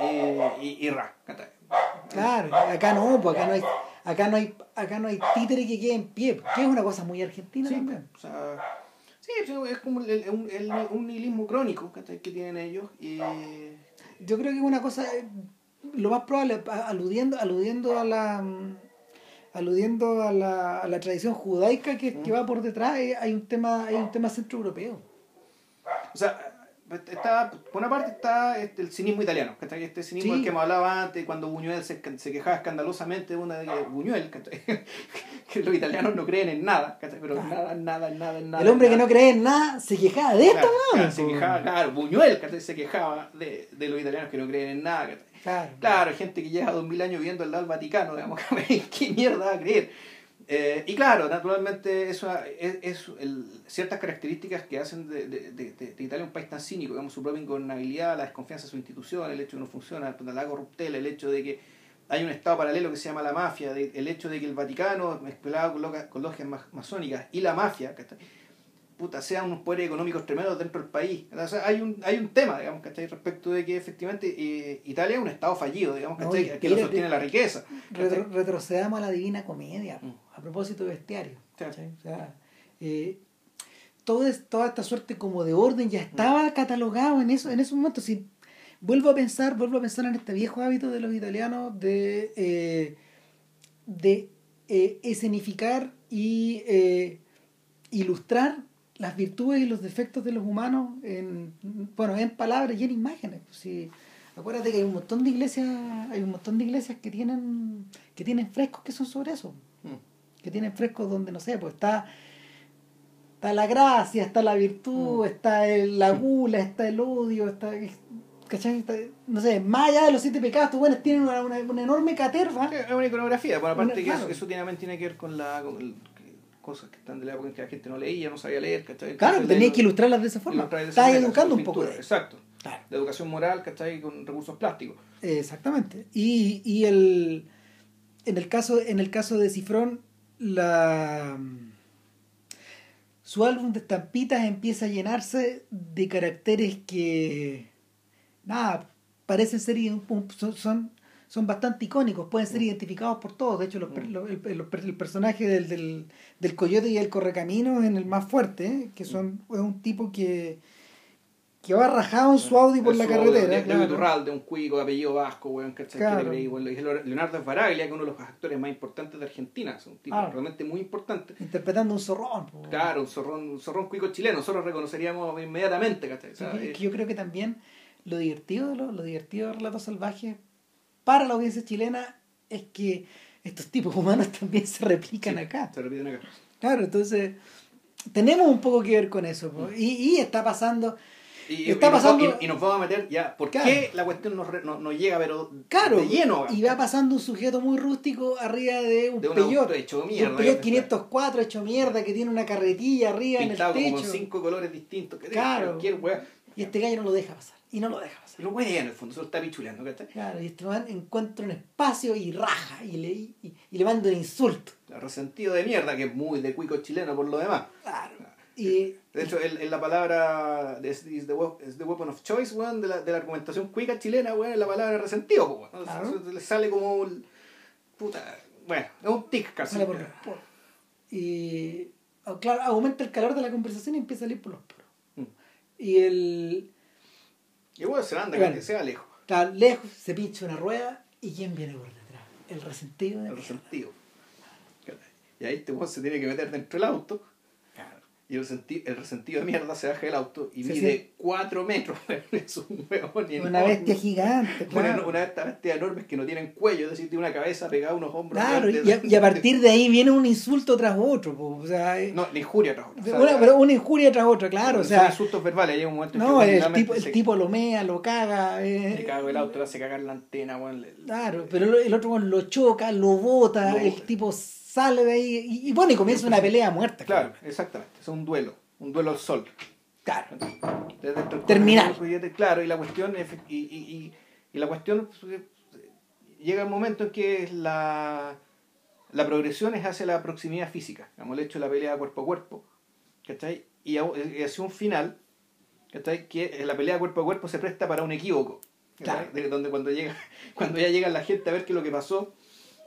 eh, y, y ra, ¿cachai? Claro, acá no, pues acá no hay, acá no hay, acá no hay títere que quede en pie, que es una cosa muy argentina Sí, también. o sea, sí, es como el, el- un, el- un nihilismo crónico ¿cachai? que tienen ellos y... Yo creo que es una cosa, lo más probable, aludiendo, aludiendo a la aludiendo a la, a la tradición judaica que, que va por detrás, eh, hay un tema, hay un tema centroeuropeo. O sea, está, por una parte está este, el cinismo italiano. Este cinismo Sí. del que hemos hablado antes, cuando Buñuel se, se quejaba escandalosamente de una de Buñuel, que los italianos no creen en nada. Pero nada, nada, nada, nada. el hombre que no cree en nada se quejaba de esto, Claro, ¿no? claro, se quejaba, claro, Buñuel. Se quejaba de, de los italianos que no creen en nada. Claro. Claro, hay gente que lleva dos mil años viviendo al lado del Vaticano, digamos, ¿qué mierda va a creer? Eh, y claro, naturalmente eso es, es el- ciertas características que hacen de, de, de- de- de Italia un país tan cínico, digamos, su propia ingobernabilidad, la desconfianza en su institución, el hecho de que no funciona, la corruptela, el hecho de que hay un estado paralelo que se llama la mafia, de- el hecho de que el Vaticano, mezclado con, loca- con logias ma- masónicas, y la mafia, ¿cachai? Puta, sean unos poderes económicos tremendos dentro del país. O sea, hay un, hay un tema, digamos, ¿cachai? Respecto de que efectivamente eh, Italia es un estado fallido, digamos, No, ¿cachai? y- que lo sostiene la riqueza. ¿cachai? Retro- retrocedamos a la divina comedia, Mm. a propósito de bestiario. O sea, eh, todo es- toda esta suerte como de orden ya estaba catalogado en eso en esos momentos. Si vuelvo a pensar, vuelvo a pensar en este viejo hábito de los italianos de, eh, de eh, escenificar y eh, ilustrar las virtudes y los defectos de los humanos en bueno en palabras y en imágenes. Si, acuérdate que hay un montón de iglesias, hay un montón de iglesias que tienen, que tienen frescos que son sobre eso Mm. que tienen frescos donde no sé, pues está está la gracia, está la virtud, está el- la gula, está el odio, está, ¿cachai? Está- no sé, más allá de los siete pecados, tú bueno, tienen una, una, una enorme caterva. Es una iconografía, bueno, aparte Una- que eso, claro. eso tiene, tiene que ver con la con el- que- cosas que están de la época en que la gente no leía, no sabía leer, ¿cachai? Claro, tenías que ilustrarlas de esa forma. ilustrar de esa Estás manera, educando un poco de Exacto. Claro. De educación moral, ¿cachai? Con recursos plásticos. Exactamente. Y, y el en el caso, en el caso de Cifrón, la su álbum de estampitas empieza a llenarse de caracteres que nada, parecen ser son, son, son bastante icónicos, pueden ser identificados por todos. De hecho, los per- los- el, el- el personaje del, del, del coyote y el correcamino es en el más fuerte, ¿eh? que son, es un tipo que, que va rajado en su Audi por El la carretera. De, de, claro. Iturralde, un cuico de apellido vasco, weón, ¿cachai? Claro. Leonardo Faraglia, que es uno de los actores más importantes de Argentina, es un tipo Ah. realmente muy importante. interpretando un zorrón. po. Claro, un zorrón, un zorrón cuico chileno, nosotros reconoceríamos inmediatamente, ¿cachai? O sea, que- que yo creo que también lo divertido de lo, lo divertido de Relatos Salvajes para la audiencia chilena es que estos tipos humanos también se replican sí, acá. Se repiten acá. Claro, entonces tenemos un poco que ver con eso. po. Y, y está pasando, Y, Está y nos pasando- va- y, nos vamos a meter ya. ¿Por Claro. qué la cuestión nos, no- nos llega, pero claro, de lleno? y va pasando un sujeto muy rústico arriba de un de auto hecho mierda. un que- 504 hecho mierda que tiene una carretilla arriba Pintado en el como techo. con cinco colores distintos. que Claro. Cualquier weá. Y este gallo no lo deja pasar. Y no lo deja pasar. Y lo en el fondo, solo está pichuleando, ¿cachai? Claro, y este man encuentra un espacio y raja y le, y, y le manda un insulto. El resentido de mierda, que es muy de cuico chileno por lo demás. Claro. Y, De hecho, en, en la palabra is the, weapon of choice, weón, de la, de la argumentación cuica chilena, weón, es la palabra resentido, weón. Claro. Le sale como un... Puta... Bueno, es un tic casi. por poros. Y ah, claro, aumenta el calor de la conversación y empieza a salir por los poros. Y el Y bueno, se anda, Bueno. que sea lejos, está lejos, se pincha una rueda y ¿quién viene por detrás? El resentido de el mierda. resentido. Y ahí este se tiene que meter dentro del auto. Y el, el resentido de mierda se baja del auto y Sí, mide sí. 4 metros. Es un Una enorme. bestia gigante, Una, claro. una de estas bestias enormes que no tienen cuello, es decir, tiene una cabeza pegada a unos hombros. Claro, y a, y a partir de ahí viene un insulto tras otro, po, o sea, eh, No, ni injuria tras otra. O sea, una, pero una injuria tras otra, claro, o sea, insultos verbales, llega un momento en no, que el tipo, el se- tipo lo mea, lo caga, eh, le caga el auto, le hace cagar la antena, le- claro, pero el otro lo choca, lo bota, el tipo sale de ahí y, y bueno, y comienza una pelea a muerte. Claro, exactamente. Es un duelo, un duelo al sol. Claro. El- Terminal. Claro, y la cuestión, es- y, y, y, y la cuestión pues, eh, llega un momento en que la, la progresión es hacia la proximidad física. El hecho la pelea cuerpo a cuerpo. ¿Cachai? Y, hacia un final, ¿cachai? Que la pelea cuerpo a cuerpo se presta para un equívoco. Claro. De- donde cuando llega, cuando ya llega la gente a ver qué es lo que pasó,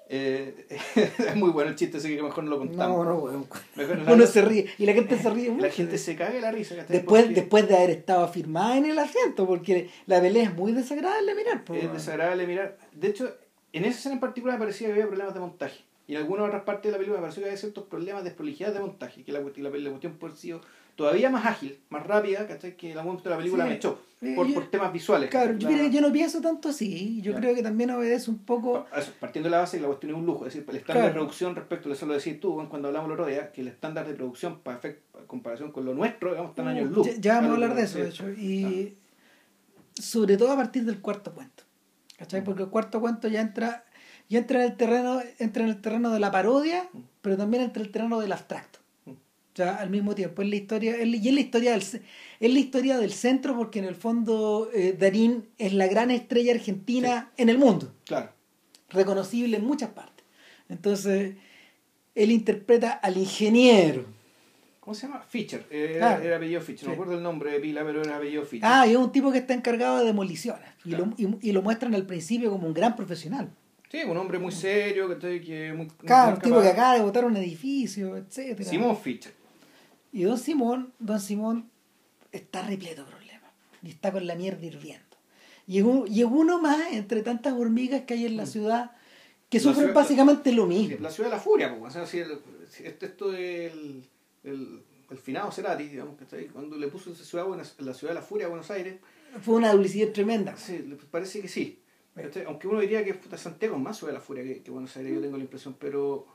eh, es muy bueno el chiste, así que mejor no lo contamos. No, no, weón. Mejor no- Uno se ríe y la gente se ríe la mucho. gente se caga de la risa. Después, después de haber estado afirmada en el asiento, porque la pelea es muy desagradable mirar. po, Es desagradable mirar. De hecho, en esa escena en particular me parecía que había problemas de montaje. Y en algunas otras partes de la película me pareció que había ciertos problemas de prolijidad de montaje. Que la, la, la cuestión por sido todavía más ágil, más rápida, ¿cachai? Que en algún momento de la película Sí. me echó. Eh, Por, yo- por temas visuales. Claro, La- yo, mira, yo no pienso tanto así. Yo creo que también obedece un poco. Eso, partiendo de la base que la cuestión es un lujo, es decir, el estándar Claro. de producción respecto, eso lo decís tú cuando hablamos el otro día, que el estándar de producción para efect- en comparación con lo nuestro, digamos, están años luz. Ya, ya vamos a hablar de que- eso, de hecho. Y sobre todo a partir del cuarto cuento. ¿Cachai? Porque el cuarto cuento ya entra, ya entra en el terreno, entra en el terreno de la parodia, Mm. pero también entra en el terreno del abstracto. Sea, al mismo tiempo, es la historia, es, y es la historia del es la historia del centro, porque en el fondo eh, Darín es la gran estrella argentina en el mundo. Claro. reconocible en muchas partes. Entonces, él interpreta al ingeniero. ¿Cómo se llama? Fischer. Eh. Era, era apellido Fischer. No Sí. me acuerdo el nombre de pila, pero era apellido Fischer. Ah, y es un tipo que está encargado de demoliciones. Y, lo, y, y lo muestran al principio como un gran profesional. Sí, un hombre muy serio, que, que muy, muy Claro, un tipo capaz. que acaba de botar un edificio, etcétera Simón Fischer. Y don Simón, don Simón está repleto de problemas. Y está con la mierda hirviendo. Y es, un- y es uno más entre tantas hormigas que hay en la ciudad que La sufren ciudad- básicamente lo mismo. La ciudad de la furia, pues. O sea, si el- si esto, del el, el finado Cerati, digamos, que cuando le puso ciudad, la ciudad de la furia a Buenos Aires, Fue una publicidad tremenda. sí, parece que sí. ¿cachai? Aunque uno diría que Santiago es más ciudad de la furia que, que Buenos Aires, yo tengo la impresión, pero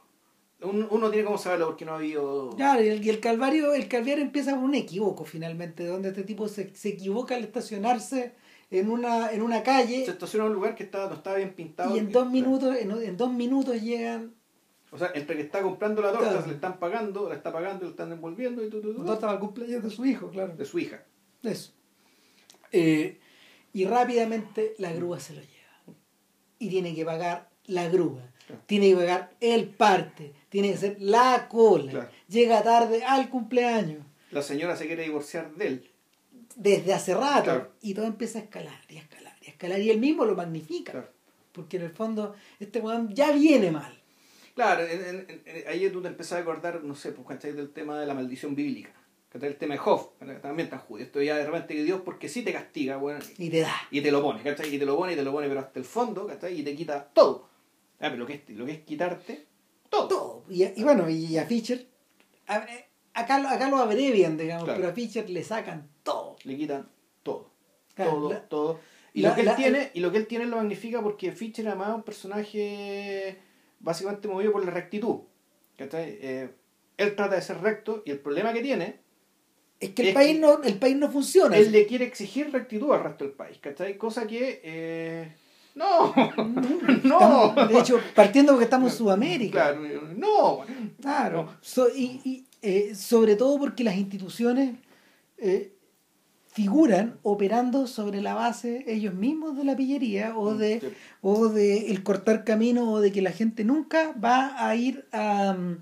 uno, uno tiene como saberlo porque no ha habido... Claro, y el, y el calvario, el calvario empieza por un equívoco finalmente, donde este tipo se, se equivoca al estacionarse en una, en una calle Se estaciona en un lugar que está, no estaba bien pintado. y en dos minutos, en, en dos minutos llegan O sea, entre que está comprando la torta, Claro. se le están pagando, la está pagando, le están envolviendo y tú, tú, tú, torta para el cumpleaños de su hijo, claro. de su hija. Eso. Eh, y rápidamente la grúa se lo lleva. Y tiene que pagar la grúa. Claro. Tiene que pagar el parte. Tiene que ser la cola. Claro. Llega tarde al cumpleaños. La señora se quiere divorciar de él. Desde hace rato. Claro. Y todo empieza a escalar y a escalar y a escalar. Y él mismo lo magnifica. Porque en el fondo este weón ya viene mal. Claro, en- en- en- ahí tú te empezás a acordar, no sé, pues, ¿cachai? Del tema de la maldición bíblica. ¿cachai? El tema de Job, también tan judío. Esto ya de repente que Dios, porque sí te castiga, bueno, Y te da. y te lo pone, ¿cachai? Y te lo pone, y te lo pone, pero hasta el fondo, ¿cachai? Y te quita todo. Ah, pero lo que es, lo que es quitarte, todo. Todo. Y, y bueno, y a Fischer. a- acá, lo- acá lo abrevian, digamos. Claro. Pero a Fischer le sacan todo. Le quitan todo. Claro, todo, la- todo. Y la- lo que él la- tiene, y lo que él tiene lo magnifica porque Fischer además es un personaje básicamente movido por la rectitud. ¿cachai? Eh, él trata de ser recto y el problema que tiene Es que el Es país que- no, el país no funciona. él le quiere exigir rectitud al resto del país, ¿cachai? Cosa que... eh, no, no. Estamos- de hecho, partiendo porque estamos en Sudamérica. Claro, no. Claro. So- y y, eh, sobre todo porque las instituciones eh, figuran operando sobre la base ellos mismos de la pillería o de, Mm, Sí. o de el cortar camino o de que la gente nunca va a ir a, mm,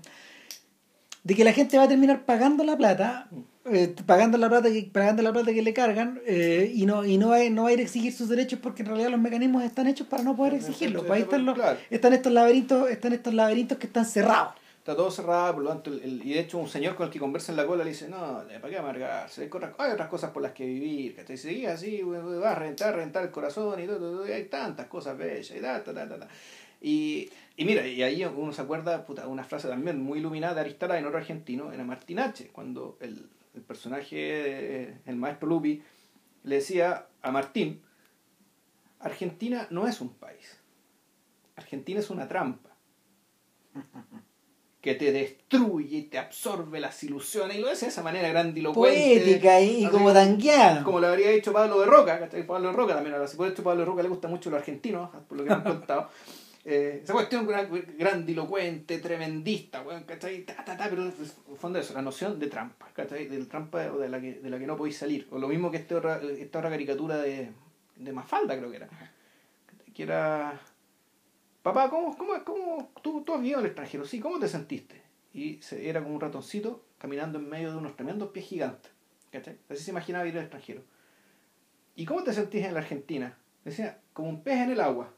de que la gente va a terminar pagando la plata, eh, pagando la plata que, pagando la plata que le cargan eh, y no y no va, no va a ir a exigir sus derechos porque en realidad los mecanismos están hechos para no poder exigirlos. Pues ahí están, los, Claro. están estos laberintos, están estos laberintos que están cerrados. Está todo cerrado, por lo tanto, el- el- y de hecho un señor con el que conversa en la cola le dice, no, ¿para qué amargarse? Hay otras, hay otras cosas por las que vivir, que te sigue así, güey, güey, va a reventar, reventar el corazón y todo, todo, y hay tantas cosas bellas, y ta, ta, ta, ta, ta. Y, y mira, y ahí uno se acuerda, puta, una frase también muy iluminada de Aristará en otro argentino, era Martín H., cuando el, el personaje, eh, el maestro Lupi, le decía a Martín, Argentina no es un país, Argentina es una trampa que te destruye y te absorbe las ilusiones, y lo decía de esa manera grandilocuente. Poética y, así como tangueada. como lo habría dicho Pablo de Roca, ¿cachai? Pablo de Roca también, ahora si por esto Pablo de Roca le gusta mucho los argentinos, por lo que me han contado. Eh, esa cuestión gran- grandilocuente, tremendista, weón, ¿cachai? Ta, ta, ta, pero en el fondo es eso, la noción de trampa, ¿cachai? De trampa de la que, de la que no podéis salir. O lo mismo que este otra, esta otra caricatura de, de Mafalda, creo que era. Que era. Papá, ¿cómo, cómo, cómo tú, tú has vivido en el extranjero? Sí, ¿cómo te sentiste? Y se, era como un ratoncito caminando en medio de unos tremendos pies gigantes. ¿Cachai? Así se imaginaba en el extranjero. ¿Y cómo te sentís en la Argentina? Decía, como un pez en el agua,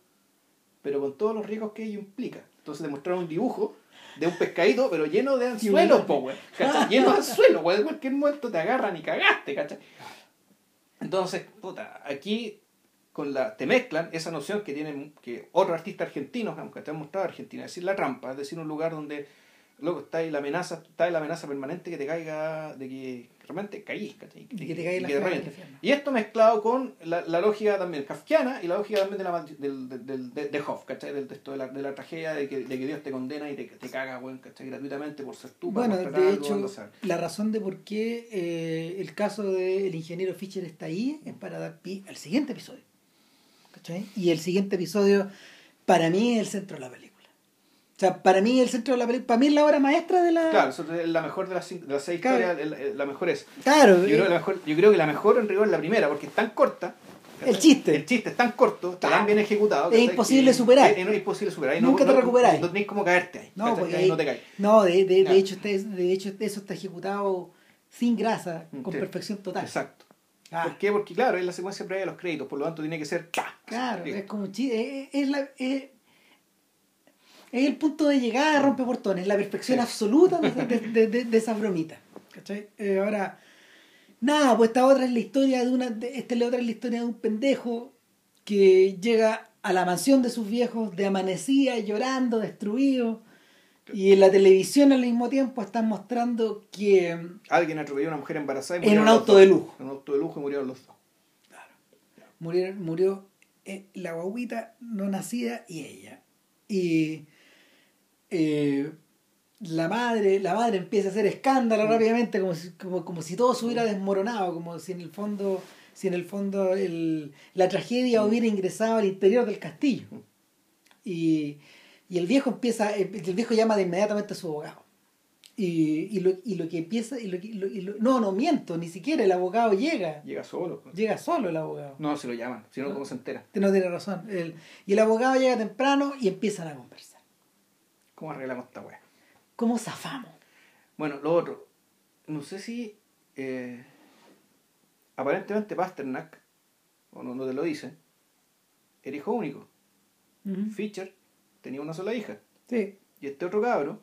pero con todos los riesgos que ello implica. Entonces demostraron un dibujo de un pescadito, pero lleno de anzuelos, po. Lleno de anzuelos, weón. En cualquier momento te agarran y cagaste, ¿cachai? Entonces, puta, aquí con la, te mezclan esa noción que tienen que otros artistas argentinos, aunque te han mostrado Argentina, es decir, la trampa, es decir, un lugar donde loco, está ahí la amenaza, está ahí la amenaza permanente que te caiga, de que realmente caís, ¿cachai? De que te caiga y la. Y esto mezclado con la, la lógica también kafkiana y la lógica también de, la, del, del, del- de, de Hoff, ¿cachai? Del texto de la, de la tragedia de que, de que Dios te condena y te, te caga, weón, ¿cachai? Gratuitamente por ser tú. Bueno, de algo, hecho, anda a saber. la razón de por qué eh, el caso del ingeniero Fischer está ahí es para dar pie al siguiente episodio. ¿Cachai? Y el siguiente episodio, para mí, es el centro de la película. O sea, para mí, el centro de la película, para mí es la obra maestra de la. Claro, la mejor de las, cinco- de las seis Claro. historias, la mejor es. Claro, Yo creo, eh, que la mejor, yo creo que la mejor en rigor es la primera, porque es tan corta. El chiste. El chiste es tan corto, Claro. tan bien ejecutado. Es imposible que- superar. Es, es imposible superar. Nunca no, te no- recuperáis. No, tenés como caerte ahí. no, porque ahí no te caes. no, de, de, de hecho, este- de hecho, eso está ejecutado sin grasa, con sí. perfección total. Exacto. Ah, ¿Por qué? Porque, claro, es la secuencia previa de los créditos, por lo tanto tiene que ser. Claro, es como chi- es, es la, es, es el punto de llegada de rompeportones, la perfección Sí. absoluta de, de, de- de- esa bromita. ¿cachai? Eh, ahora, nada, pues esta otra es la historia de una, esta es la otra es la historia de un pendejo que llega a la mansión de sus viejos de amanecida, llorando, destruido. Y en la televisión al mismo tiempo están mostrando que Alguien atropelló a una mujer embarazada y En murieron un auto de lujo. En un auto de lujo y murieron los dos. murió, murió eh, la guaguita no nacida y ella. Y eh, la madre, la madre empieza a hacer escándalo rápidamente, como si, como, como si todo se hubiera desmoronado, como si en el fondo, si en el fondo el- la tragedia hubiera ingresado al interior del castillo. Y, y el viejo empieza, el viejo llama de inmediatamente a su abogado. Y, y, lo, y lo que empieza, y lo, y no, no miento, ni siquiera el abogado llega. Llega solo. pues. Llega solo el abogado. No, se lo llaman, si no, ¿cómo se entera? No tiene razón. El- y el abogado llega temprano y empiezan a conversar. ¿Cómo arreglamos esta weá? ¿Cómo zafamos? Bueno, lo otro. No sé si. eh, aparentemente Pasternak, o no, no te lo dice, era hijo único. Fischer tenía una sola hija. Sí. Y este otro cabro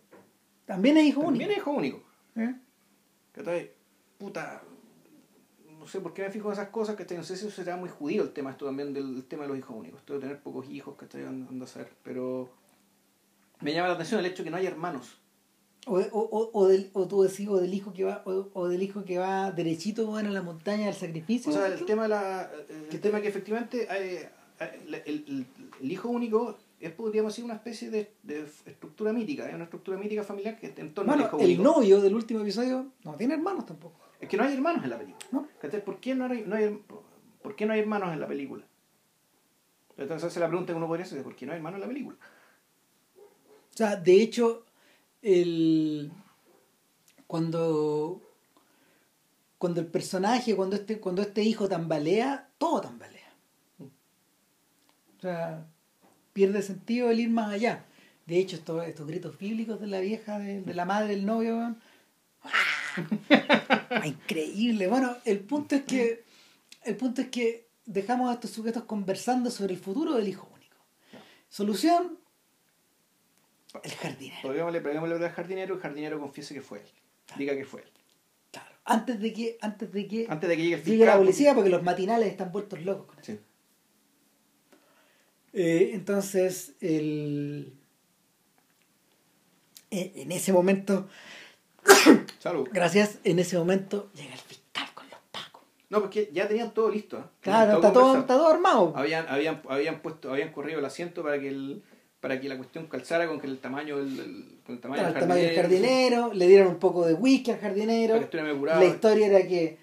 También es hijo también único. es hijo único. ¿Eh? ¿Cachai? Puta. No sé por qué me fijo en esas cosas, que No sé si será muy judío el tema, esto también del el tema de los hijos únicos. Esto de tener pocos hijos, que Anda a saber. Pero me llama la atención el hecho de que no hay hermanos. O, o, o, o del, o tú decís, o del hijo que va, o, o del hijo que va derechito bueno, a la montaña del sacrificio. O sea, el tema, de la, el tema que efectivamente hay- hay- el, el- el hijo único es, podríamos decir, una especie de, de estructura mítica, es una estructura mítica familiar que en torno bueno, al hijo el único. novio del último episodio no tiene hermanos tampoco. Es que no hay hermanos en la película. ¿no? ¿Por qué no hay, no hay- por qué no hay hermanos en la película? Entonces esa es la pregunta que uno podría hacer, ¿por qué no hay hermanos en la película? O sea, de hecho, el cuando cuando el personaje, cuando este, cuando este hijo tambalea, todo tambalea. O sea, pierde sentido el ir más allá. De hecho, estos, estos gritos bíblicos de la vieja, de, de la madre del novio, Ah, increíble. Bueno, el punto es que el punto es que dejamos a estos sujetos conversando sobre el futuro del hijo único. Solución, el jardinero. Preguntémosle, preguntémosle al jardinero, el jardinero confiese que fue él. Diga que fue él. Claro. Antes de que, antes de que Antes de que llegue el llegue fiscal. la policía, porque los matinales están vueltos locos. con eso. Sí. Eh, entonces, el... eh, en ese momento, Salud. gracias, en ese momento llega el fiscal con los pacos. No, porque ya tenían todo listo. ¿eh? Claro, está todo, está todo armado. Habían, habían, habían puesto, habían corrido el asiento para que el, para que la cuestión calzara con que el tamaño del, del- con el tamaño Claro, el del tamaño del jardinero, le dieron un poco de whisky al jardinero. La historia era que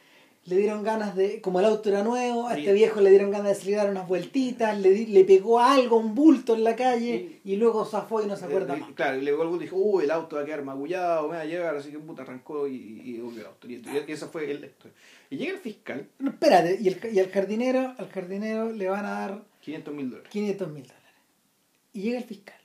le dieron ganas de, como el auto era nuevo, a Sí. este viejo le dieron ganas de salir a dar unas vueltitas, le, le pegó algo, un bulto en la calle, y luego zafó y no se acuerda Eh, más. Claro, y le pegó algo y dijo, uy, el auto va a quedar magullado, me va a llegar, así que puta arrancó y, y, y volvió el auto. Y, y esa fue el. Y llega el fiscal, No, espérate, y, el, y al jardinero, al jardinero le van a dar 500 mil dólares. 500 mil dólares. Y llega el fiscal.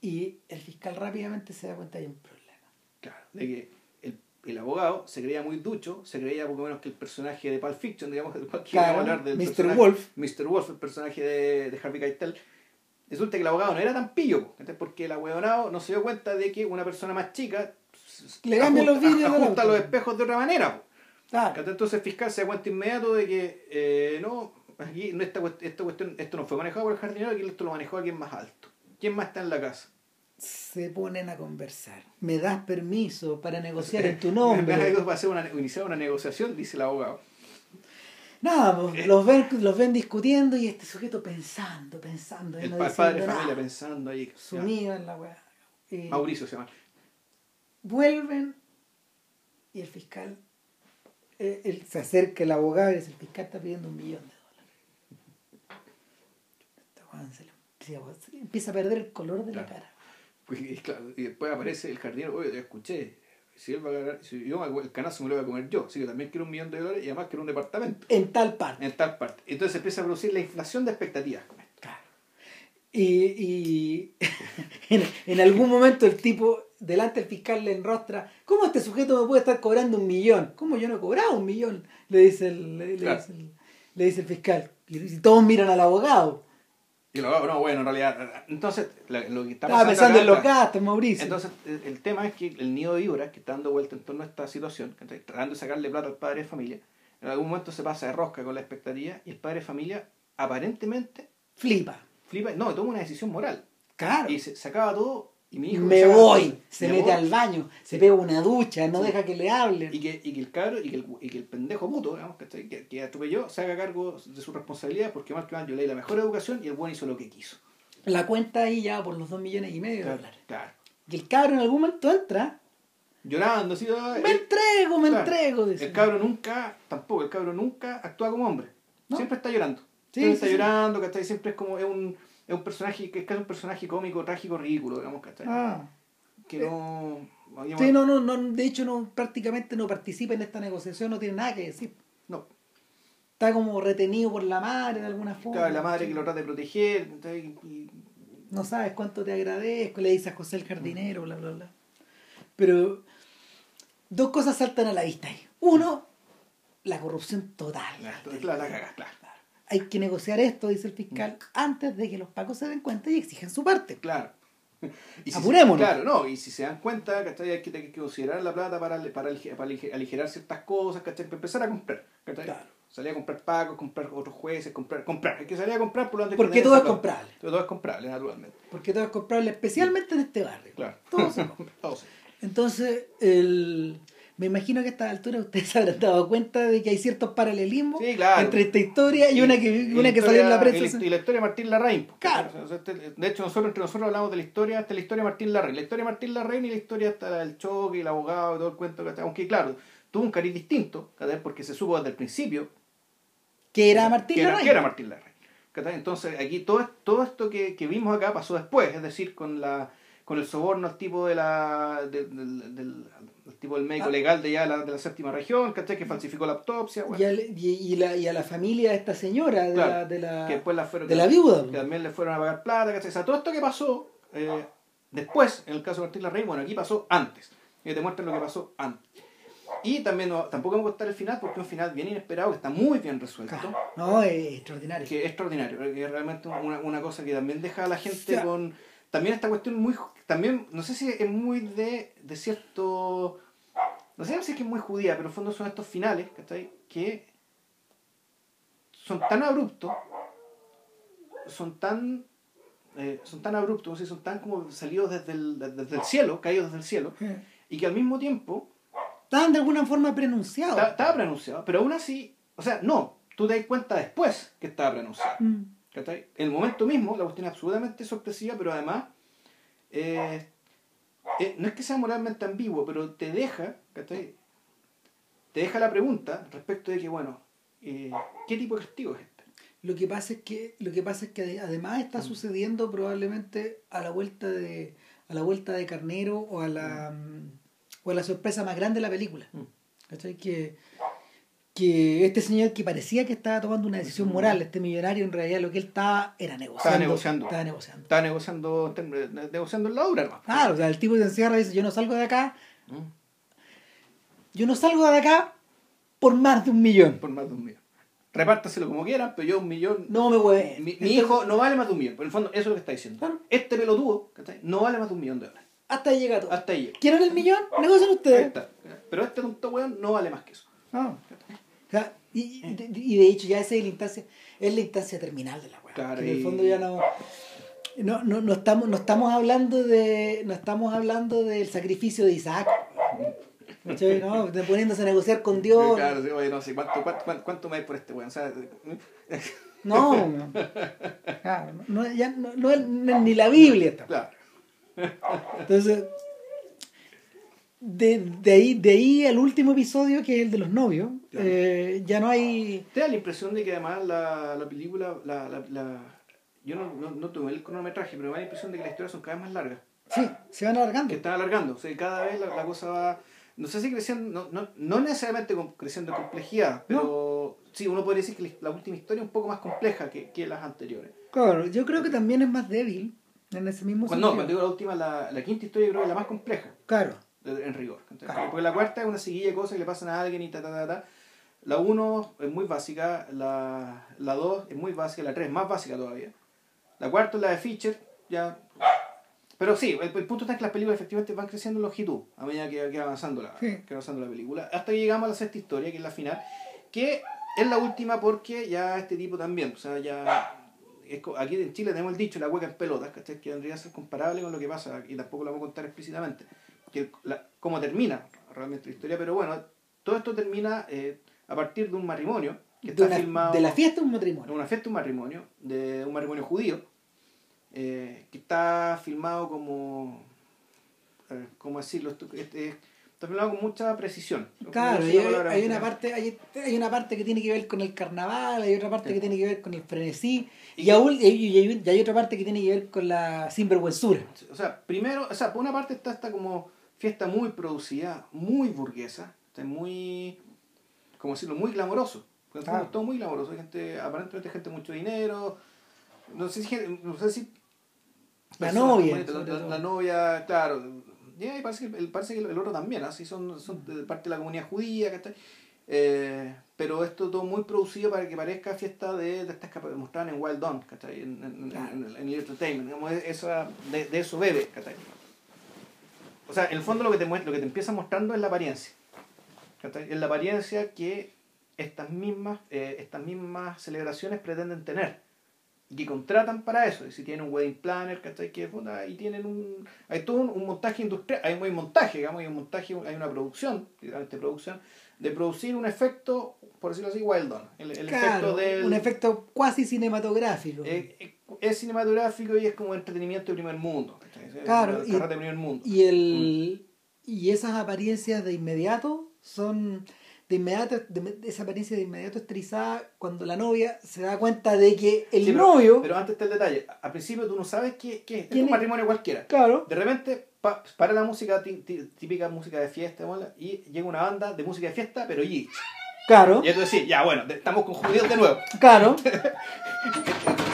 Y el fiscal rápidamente se da cuenta que hay un problema. Claro, de que el, el abogado se creía muy ducho, se creía poco menos que el personaje de Pulp Fiction, digamos, del cual Claro, hablar del Mr. Wolf. Mr. Wolf, el personaje de, de Harvey Keitel. Resulta que el abogado no era tan pillo, porque el ahueonado no se dio cuenta de que una persona más chica Le cambia los vidrios ajusta los espejos de otra manera. Claro. Entonces el fiscal se da cuenta inmediato de que eh, no, aquí no, esta, esta cuestión, esto no fue manejado por el jardinero, aquí esto lo manejó alguien más alto. ¿Quién más está en la casa? Se ponen a conversar. ¿Me das permiso para negociar en tu Me nombre? va a hacer una, iniciar una negociación, dice el abogado. Nada, pues, los ven, los ven discutiendo y este sujeto pensando, pensando, El no padre de familia pensando ahí. sumido en la weá. Y Mauricio se llama. vuelven y el fiscal eh, él se acerca el abogado y dice, el fiscal está pidiendo un millón de dólares. Este weón empieza, a perder el color de la cara. Pues, y, claro, y después aparece el jardinero, oye, ya escuché. Si él va a ganar, si yo el canazo me lo voy a comer yo. Así que también quiero un millón de dólares y además quiero un departamento En tal parte. en tal parte. Entonces empieza a producir la inflación de expectativas con esto. Claro. Y, y en, en algún momento el tipo delante del fiscal le enrostra, ¿cómo este sujeto me puede estar cobrando un millón? ¿Cómo yo no he cobrado un millón? Le dice el, le, dice el, le dice el fiscal. Y, y todos miran al abogado. Y abogado, no, bueno, en realidad. Entonces, lo que está Estaba pasando. pensando en los gastos, Mauricio. Entonces, el, tema es que el nido de víboras que está dando vuelta en torno a esta situación, tratando de sacarle plata al padre de familia, en algún momento se pasa de rosca con la expectativa y el padre de familia aparentemente Flipa. flipa, no, toma una decisión moral. Claro. Y se, se acaba todo y mi hijo... me voy. Se me mete voy. al baño, se pega una ducha, no Sí. deja que le hablen. Y que, y que el cabro y que el, y que el pendejo puto, digamos, ¿cachai? que, que atropelló, se haga cargo de su responsabilidad porque más que más yo le di la mejor educación y el buen hizo lo que quiso. La cuenta ahí ya por los dos millones y medio de dólares. claro. Y el cabro en algún momento entra. Llorando, así, Me el- entrego, me claro. entrego. El cabro nunca, tampoco, el cabro nunca actúa como hombre. No. Siempre está llorando. Sí, Siempre sí, está llorando, ¿cachai? Siempre es como, es un, es un personaje, que es casi un personaje cómico, trágico, ridículo, digamos, ¿cachai? Ah. Que no... digamos, Sí, no, no, no, de hecho no, prácticamente no participa en esta negociación, no tiene nada que decir. no. Está como retenido por la madre de alguna forma. Claro, la madre que lo trata de proteger, No sabes cuánto te agradezco, le dice a José el jardinero, bla, bla, bla. Pero dos cosas saltan a la vista ahí. Uno, la corrupción total. la, la, la cagas, claro. Hay que negociar esto, dice el fiscal, antes de que los pacos se den cuenta y exijan su parte. Claro. Y si Apurémonos. Se, claro, no, y si se dan cuenta, ¿cachai? Hay que, hay que considerar la plata para, para, para alige- aligerar ciertas cosas, ¿cachai? Para empezar a comprar, ¿cachai? Claro. Salir a comprar pagos, comprar otros jueces, comprar, comprar. Hay que salir a comprar por lo antes Porque que todo es comprable. Todo es comprable, naturalmente. Porque todo es comprable, especialmente en este barrio. Claro. Todo se compra. Sí. Entonces, el... me imagino que a esta altura ustedes se habrán dado cuenta de que hay ciertos paralelismos Sí, claro. entre esta historia y, una que, y una que salió en la prensa. Y la, y la historia de Martín Larraín. pues, Claro. ¿cachai? O sea, este- de hecho, nosotros entre nosotros hablamos de la historia, hasta la historia de Martín Larraín. La historia de Martín Larraín y la historia hasta el choque, y el abogado y todo el cuento. Aunque, claro, tuvo un cariz distinto, porque se supo desde el principio que era Martín que era, Larraín. que era Martín Larraín. Entonces, aquí todo, todo esto que, que vimos acá pasó después, es decir, con la con el soborno al tipo de la de- al tipo del médico Ah. legal de ya la, de la séptima región, ¿cachai? que falsificó la autopsia, bueno, Y, al- y- y la, y a la familia de esta señora, de Claro, la, de la, que después la fueron de la viuda. que también le fueron a pagar plata, ¿cachai? O sea, todo esto que pasó eh, después, en el caso de Martín Larraín, bueno, aquí pasó antes. que te muestran lo que pasó antes. Y también no, tampoco me va a gustar el final porque es un final bien inesperado, que está muy bien resuelto. Claro. No, es extraordinario. Que es extraordinario, que es realmente una, una cosa que también deja a la gente O sea, con... También esta cuestión muy... También, no sé si es muy de, de cierto... No sé si es que es muy judía, pero en el fondo son estos finales, ¿cachai? Que son tan abruptos, son tan... eh, son tan abruptos, sé, son tan como salidos desde el, desde el cielo, caídos desde el cielo, y que al mismo tiempo Estaban de alguna forma prenunciados. está- estaba pronunciado, pero aún así, o sea, no, tú te das cuenta después que estaba pronunciado. Mm. ¿Cachai? En el momento mismo, la cuestión es absolutamente sorpresiva, pero además, eh, eh, no es que sea moralmente ambiguo, pero te deja, ¿cachai? Te deja la pregunta respecto de que, bueno, eh, ¿qué tipo de castigo es este? Lo que pasa es que lo que pasa es que ade- además está Mm. sucediendo probablemente a la vuelta de a la vuelta de Carnero o a la mm, o a la sorpresa más grande de la película. Mm. ¿Cachai? Que que este señor que parecía que estaba tomando una decisión moral, este millonario en realidad lo que él estaba era negociando. negociando. Estaba negociando. Estaba negociando, negociando en la obra, ¿no? Claro, o sea, el tipo se encierra y dice, yo no salgo de acá, yo no salgo de acá por más de un millón. Por más de un millón. Repártaselo como quieran, pero yo un millón... No me hueve. Mi, mi hijo no vale más de un millón. Por el fondo, eso es lo que está diciendo. Claro. Este pelotudo, ¿cachai? No vale más de un millón de dólares. Hasta ahí llega todo. Hasta ahí llega. ¿Quieren el millón? Negocien Ahí ustedes. Pero este tonto weón no vale más que eso. No. Sea, y, y de, y de hecho ya esa es la instancia, es la instancia terminal de la weá. Claro, que en el fondo ya no, no, no, no estamos, no estamos hablando de. No estamos hablando del sacrificio de Isaac. ¿No? De poniéndose a negociar con Dios. Claro, sí, oye, no sé, ¿cuánto, cuánto, cuánto, cuánto me hay por este weón? O sea, No, no. Claro, no, ya no, no es ni la Biblia esta. claro. Entonces, de, de, ahí, de ahí al último episodio, que es el de los novios, Claro. eh, ya no hay. Te da la impresión de que además la, la película, la, la, la- yo no, no, no tuve el cronometraje, pero me da la impresión de que las historias son cada vez más largas. Sí, se van alargando. Que están alargando. O sea, cada vez la, cosa va, no sé si creciendo, no, no, no necesariamente creciendo en complejidad, pero sí, uno podría decir que la última historia es un poco más compleja que, que las anteriores. Claro, yo creo que también es más débil en ese mismo Cuando, no, sentido. cuando digo la última, la, la quinta historia yo creo que es la más compleja. Claro, en rigor. Porque la cuarta es una seguilla de cosas que le pasan a alguien y ta, ta, ta, ta. La 1 es muy básica, la 2 es muy básica, la 3 es más básica todavía. La cuarta es la de Fischer, ya... Pero sí, el, el punto está que las películas efectivamente van creciendo en longitud a medida que, que va avanzando la, Sí. que va avanzando la película. Hasta que llegamos a la sexta historia, que es la final, que es la última porque ya este tipo también, o sea, ya... es aquí en Chile tenemos el dicho, la hueca en pelotas, ¿cachai? Que vendría a ser comparable con lo que pasa, y tampoco lo vamos a contar explícitamente que la- cómo termina realmente la historia, pero bueno, todo esto termina eh, a partir de un matrimonio que de, está una- filmado de la fiesta de un de matrimonio. una fiesta, un matrimonio, de un matrimonio judío, eh, que está filmado como, eh, ¿cómo decirlo? Esto- este, está filmado con mucha precisión. Claro, hay, una parte, hay, hay una parte que tiene que ver con el carnaval, hay otra parte Sí. que tiene que ver con el frenesí, Y y, aún- y, y hay, y hay otra parte que tiene que ver con la sinvergüenzura. O sea, primero, o sea, por una parte está esta como fiesta muy producida, muy burguesa, está muy, ¿cómo decirlo? Muy glamoroso. Ah. todo muy glamoroso. Gente, aparentemente gente de mucho dinero. No sé si, no sé si La novia, La, todo. la novia, claro. Ya, y parece que, el, parece que el otro también, así son, son de parte de la comunidad judía, ¿cachai? Eh, pero esto todo muy producido para que parezca fiesta de, de estas que mostraban en Wild Dawn, ¿cachai? En, en, en, en el entertainment, digamos, esa, de, de eso bebe, ¿cachai? O sea, en el fondo lo que te lo que te empieza mostrando es la apariencia. Es la apariencia que estas mismas, eh, estas mismas celebraciones pretenden tener. Y que contratan para eso. Y si tienen un wedding planner, ¿cachai? Que ahí tienen un. Hay todo un, un montaje industrial, hay un montaje, digamos, hay un montaje, hay una producción, literalmente producción, de producir un efecto, por decirlo así, wild on. El, el Claro, efecto del. un efecto cuasi cinematográfico. eh, eh, es cinematográfico y es como entretenimiento de primer mundo. Claro, el y- de primer mundo. Y el y esas apariencias de inmediato son de inmediato de, esa apariencia de inmediato estilizada cuando la novia se da cuenta de que el Sí, novio Pero antes está el detalle. Al principio tú no sabes qué, qué es. Es ¿Quién un matrimonio cualquiera. claro De repente pa- para la música tí- tí- típica música de fiesta y llega una banda de música de fiesta, pero y claro Y tú decís, ya bueno, estamos con judíos de nuevo. claro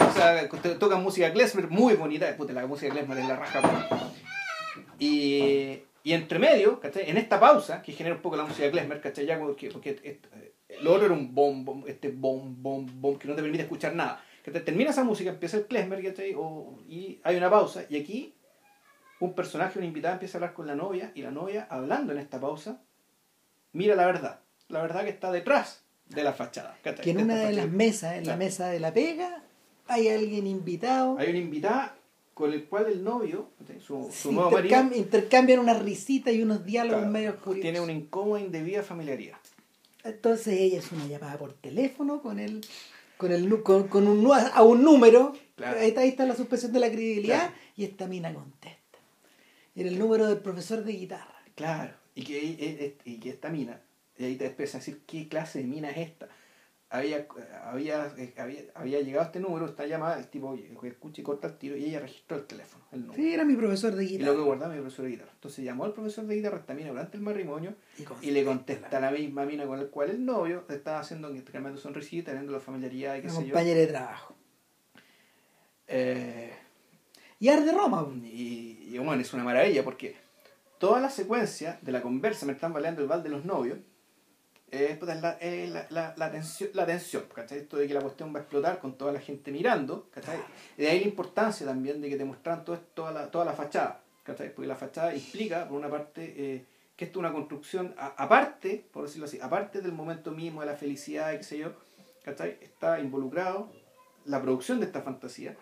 O sea, te- tocan música klezmer muy bonita. Puta, la música klezmer es la raja. Y, Y entre medio, ¿cachai? En esta pausa, que genera un poco la música Klezmer, ¿cachai? Ya porque, porque eh, lo otro era un bom, bom, este bom, bom, bom, que no te permite escuchar nada. Que termina esa música, empieza el Klezmer, ¿cachai? O, y hay una pausa, y aquí un personaje, una invitada empieza a hablar con la novia, y la novia, hablando en esta pausa, mira la verdad. La verdad que está detrás de la fachada. Que en una de las mesas, en la mesa de la pega, hay alguien invitado. Hay una invitada con el cual el novio, su, su nuevo marido, intercam- intercambian unas risitas y unos diálogos Claro. medio curiosos. tiene una incómoda indebida familiaridad. Entonces ella es una llamada por teléfono con el con el con, con un a un número. Claro. Ahí, está, ahí está la suspensión de la credibilidad y esta mina contesta. Era el número del profesor de guitarra. Claro, y que, y, y- y que esta mina, y ahí te empieza a decir qué clase de mina es esta. Había, había, eh, había, había llegado este número, esta llamada, el tipo oye, escucha y corta el tiro, y ella registró el teléfono, el número. Sí, era mi profesor de y guitarra. lo que guardaba mi profesor de guitarra. Entonces llamó al profesor de guitarra esta mina durante el matrimonio Y y le contesta la misma mina con la cual el novio estaba haciendo, cambiando sonrisita, teniendo la familiaridad y qué sé yo. compañera de trabajo. Eh, Y Arde Roma. Y, y, bueno, es una maravilla porque toda la secuencia de la conversa me están baleando el bal de los novios es puta, la, la, la, tensión, la tensión, ¿cachai? Esto de que la cuestión va a explotar con toda la gente mirando, ¿cachai? De ahí la importancia también de que te muestran todo toda, la, toda la fachada, ¿cachai? Porque la fachada implica, por una parte, eh, que esto es una construcción aparte, por decirlo así, aparte del momento mismo de la felicidad qué sé yo, ¿cachai? Está involucrado la producción de esta fantasía,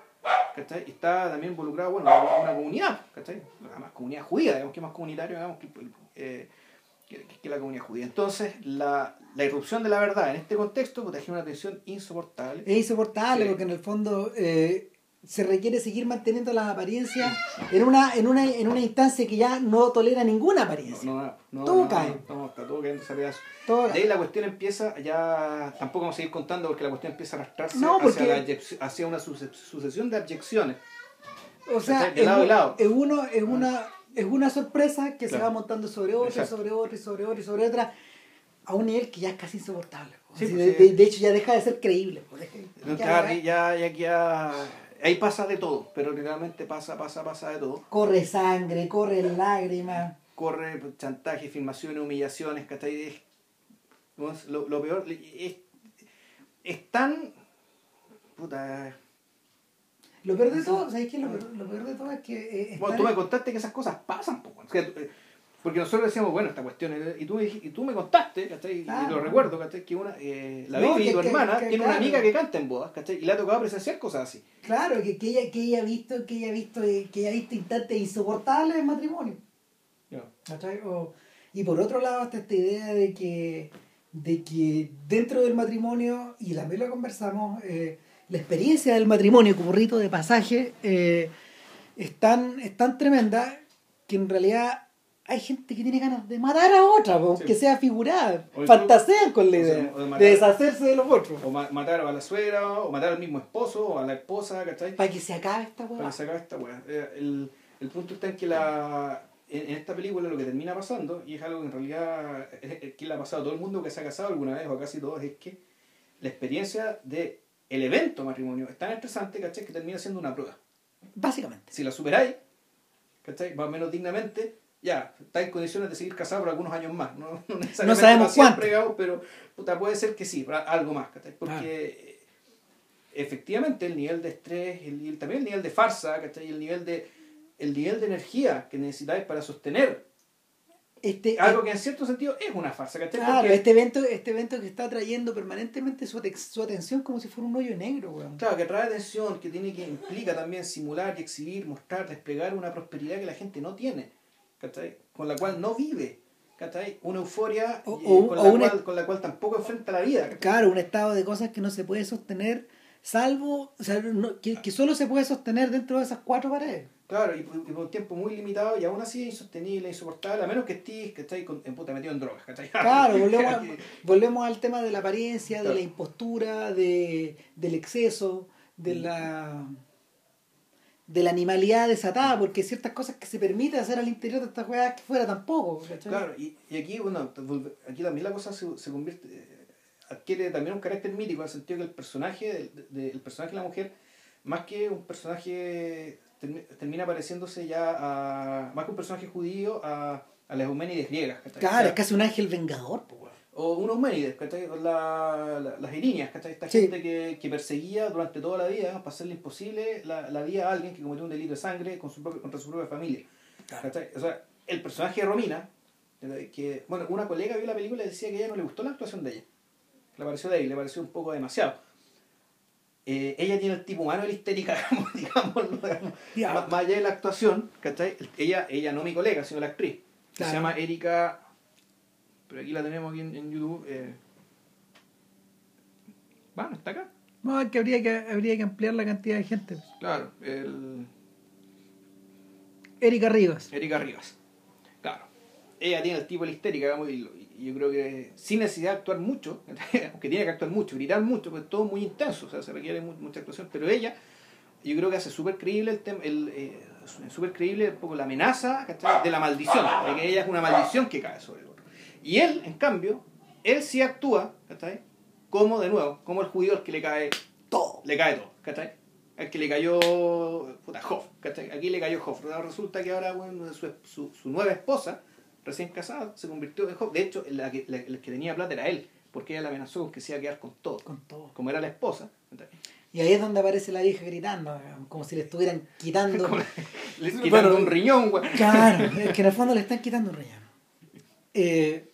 ¿cachai? Y está también involucrado, bueno, una comunidad, ¿cachai? Además, comunidad judía, digamos que es más comunitario, digamos, que, eh, que, que la comunidad judía. Entonces, la, la irrupción de la verdad en este contexto puta, genera una tensión insoportable. Es insoportable Sí. porque en el fondo eh, se requiere seguir manteniendo las apariencias en una, en, una, en una instancia que ya no tolera ninguna apariencia. no, no, Todo cae. Todo De ahí la cuestión empieza, ya tampoco vamos a seguir contando porque la cuestión empieza a arrastrarse No, porque- hacia, la abyec- hacia una suce- sucesión de abyecciones. O sea, es, lado lado. es uno, es una, es una sorpresa que se va montando sobre otra, Exacto. sobre otra, y sobre otra, y sobre otra, a un nivel que ya es casi insoportable. Sí, pues, de, sí. de- de hecho, ya deja de ser creíble. ya- ya, ya, ya, ahí pasa de todo, pero realmente pasa, pasa, pasa de todo. corre sangre, corre lágrimas. corre chantaje, filmaciones, humillaciones, ¿cachai? Lo, lo peor es, es tan... Puta... Lo peor de todo, ¿sabes qué? Lo peor, lo peor de todo es que. eh, Bueno, tú me contaste que esas cosas pasan, po, o sea, porque nosotros decíamos, bueno, esta cuestión, es- y tú, y tú me contaste, ¿cachai? Y Claro. lo recuerdo, ¿cachai? Que una, eh, la No, que- tu que- hermana, que- tiene una amiga que canta en bodas, ¿cachai? Y le ha tocado presenciar cosas así. Claro, que, que ella, que ella ha visto, que ella ha visto, eh, que ella ha visto instantes insoportables en matrimonio. ¿cachai? O- y por otro lado está esta idea de que, de que dentro del matrimonio, y también lo conversamos, eh, la experiencia del matrimonio como rito de pasaje eh, es, tan, es tan tremenda que en realidad hay gente que tiene ganas de matar a otra, po, Sí. que sea figurada, O fantasean con la o sea, idea de deshacerse de los otros, O ma- matar a la suegra, o matar al mismo esposo, o a la esposa, ¿cachai? para que se acabe esta para hueá. que se acabe esta weá. Eh, El, el punto está en que la en, en esta película lo que termina pasando, y es algo que en realidad es, es que le ha pasado a todo el mundo que se ha casado alguna vez, o a casi todos, es que la experiencia de el evento matrimonio es tan estresante, ¿cachai? Que termina siendo una prueba. Básicamente. Si la superáis, ¿cachai? Más o menos dignamente, ya, está en condiciones de seguir casado por algunos años más. No, no necesariamente sabemos cuánto. digamos, pero puta, puede ser que sí, algo más, ¿cachai? Porque eh, efectivamente el nivel de estrés, el, nivel- también el nivel de farsa, ¿cachai? El nivel de, el nivel de energía que necesitáis para sostener Este, algo que en cierto sentido es una farsa, ¿cachai? Claro, Porque- este evento, este evento que está atrayendo permanentemente su, su atención como si fuera un hoyo negro, weón. Claro, que atrae atención, que tiene que implica también simular y exhibir, mostrar, desplegar una prosperidad que la gente no tiene, ¿cachai? Con la cual no vive, ¿cachai? Una euforia O- o- con, la cual, con la cual tampoco enfrenta la vida, ¿cachai? Claro, un estado de cosas que no se puede sostener, salvo, o sea, no- que, que solo se puede sostener dentro de esas cuatro paredes. Claro, y por, y por un tiempo muy limitado y aún así es insostenible, insoportable, a menos que estés, ¿cachai? Con, en puta metido en drogas, ¿cachai? Claro, volvemos, a- volvemos al tema de la apariencia, de Claro. la impostura, de, del exceso, de la de la animalidad desatada, porque ciertas cosas que se permite hacer al interior de estas weas que fuera tampoco. ¿cachai? Claro, y, y aquí, bueno, volve- aquí también la cosa se, se convierte, eh, adquiere también un carácter mítico en el sentido que el personaje, de- el personaje de la mujer, más que un personaje termi- termina pareciéndose ya a, más que un personaje judío, a, a las Eumenides griegas. ¿cachai? O Claro, sea, es casi un ángel vengador, pues. O unos Eumenides, la- la- las Irinias, ¿cachai? Esta Sí. gente que, que perseguía durante toda la vida, para hacerle imposible la, la vida a alguien que cometió un delito de sangre con su propio- contra su propia familia. ¿cachai? O sea, el personaje de Romina, que, bueno, una colega vio la película y decía que a ella no le gustó la actuación de ella. Le pareció débil, le pareció un poco demasiado. Eh, ella tiene el tipo humano de la histérica, digamos, más, más allá de la actuación, ¿cachai? Ella, ella no mi colega, sino la actriz. que Claro. Se llama Erika, pero aquí la tenemos aquí en, en YouTube. Eh. Bueno, está acá. No, es que habría que, habría que ampliar la cantidad de gente. Claro, el Erika Rivas. Erika Rivas. Claro. Ella tiene el tipo de la histérica, digamos, y, yo creo que sin necesidad de actuar mucho, aunque tiene que actuar mucho, gritar mucho, pues todo muy intenso, o sea, se requiere mu- mucha actuación, pero ella, yo creo que hace súper creíble el tema, el, eh, súper creíble un poco la amenaza ¿cachai? de la maldición, de que ella es una maldición que cae sobre otro. Y él, en cambio, él sí actúa, ¿cachai? Como, de nuevo, como el judío al que le cae Todo. le cae todo, ¿cachai? Al que le cayó, puta, Hoff, ¿cachai? Aquí le cayó Hoff. Ahora Resulta que ahora, bueno, su, su, su nueva esposa, recién casada, se convirtió en Hoff. De hecho, la que, la, la que tenía plata era él, porque ella la amenazó con que se iba a quedar con todo. Con todo. Como era la esposa, ¿cachai? Y ahí es donde aparece la vieja gritando, como si le estuvieran quitando. Le quitando Bueno, un riñón, güey. Claro, es que en el fondo le están quitando un riñón. Eh,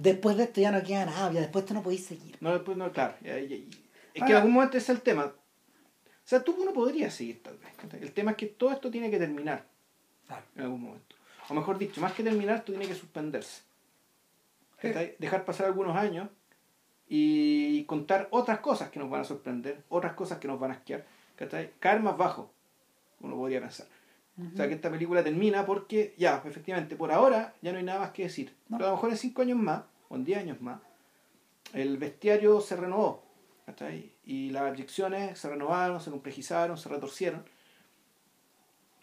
después de esto ya no queda nada, ya después tú no podéis seguir. No, después no, claro. ya- ya- Es que en algún momento ese es el tema. O sea, tú no podrías seguir tal vez. El tema es que todo esto tiene que terminar. Claro. en algún momento. O mejor dicho, más que terminar, tú tienes que suspenderse. Dejar pasar algunos años y contar otras cosas que nos van a sorprender, otras cosas que nos van a asquear. ¿cachai? Caer más bajo, uno podría pensar. O sea, que esta película termina porque, ya, efectivamente, por ahora ya no hay nada más que decir. No. Pero a lo mejor en 5 años más, o en 10 años más, el bestiario se renovó. ¿cachai? Y las adicciones se renovaron, se complejizaron, se retorcieron.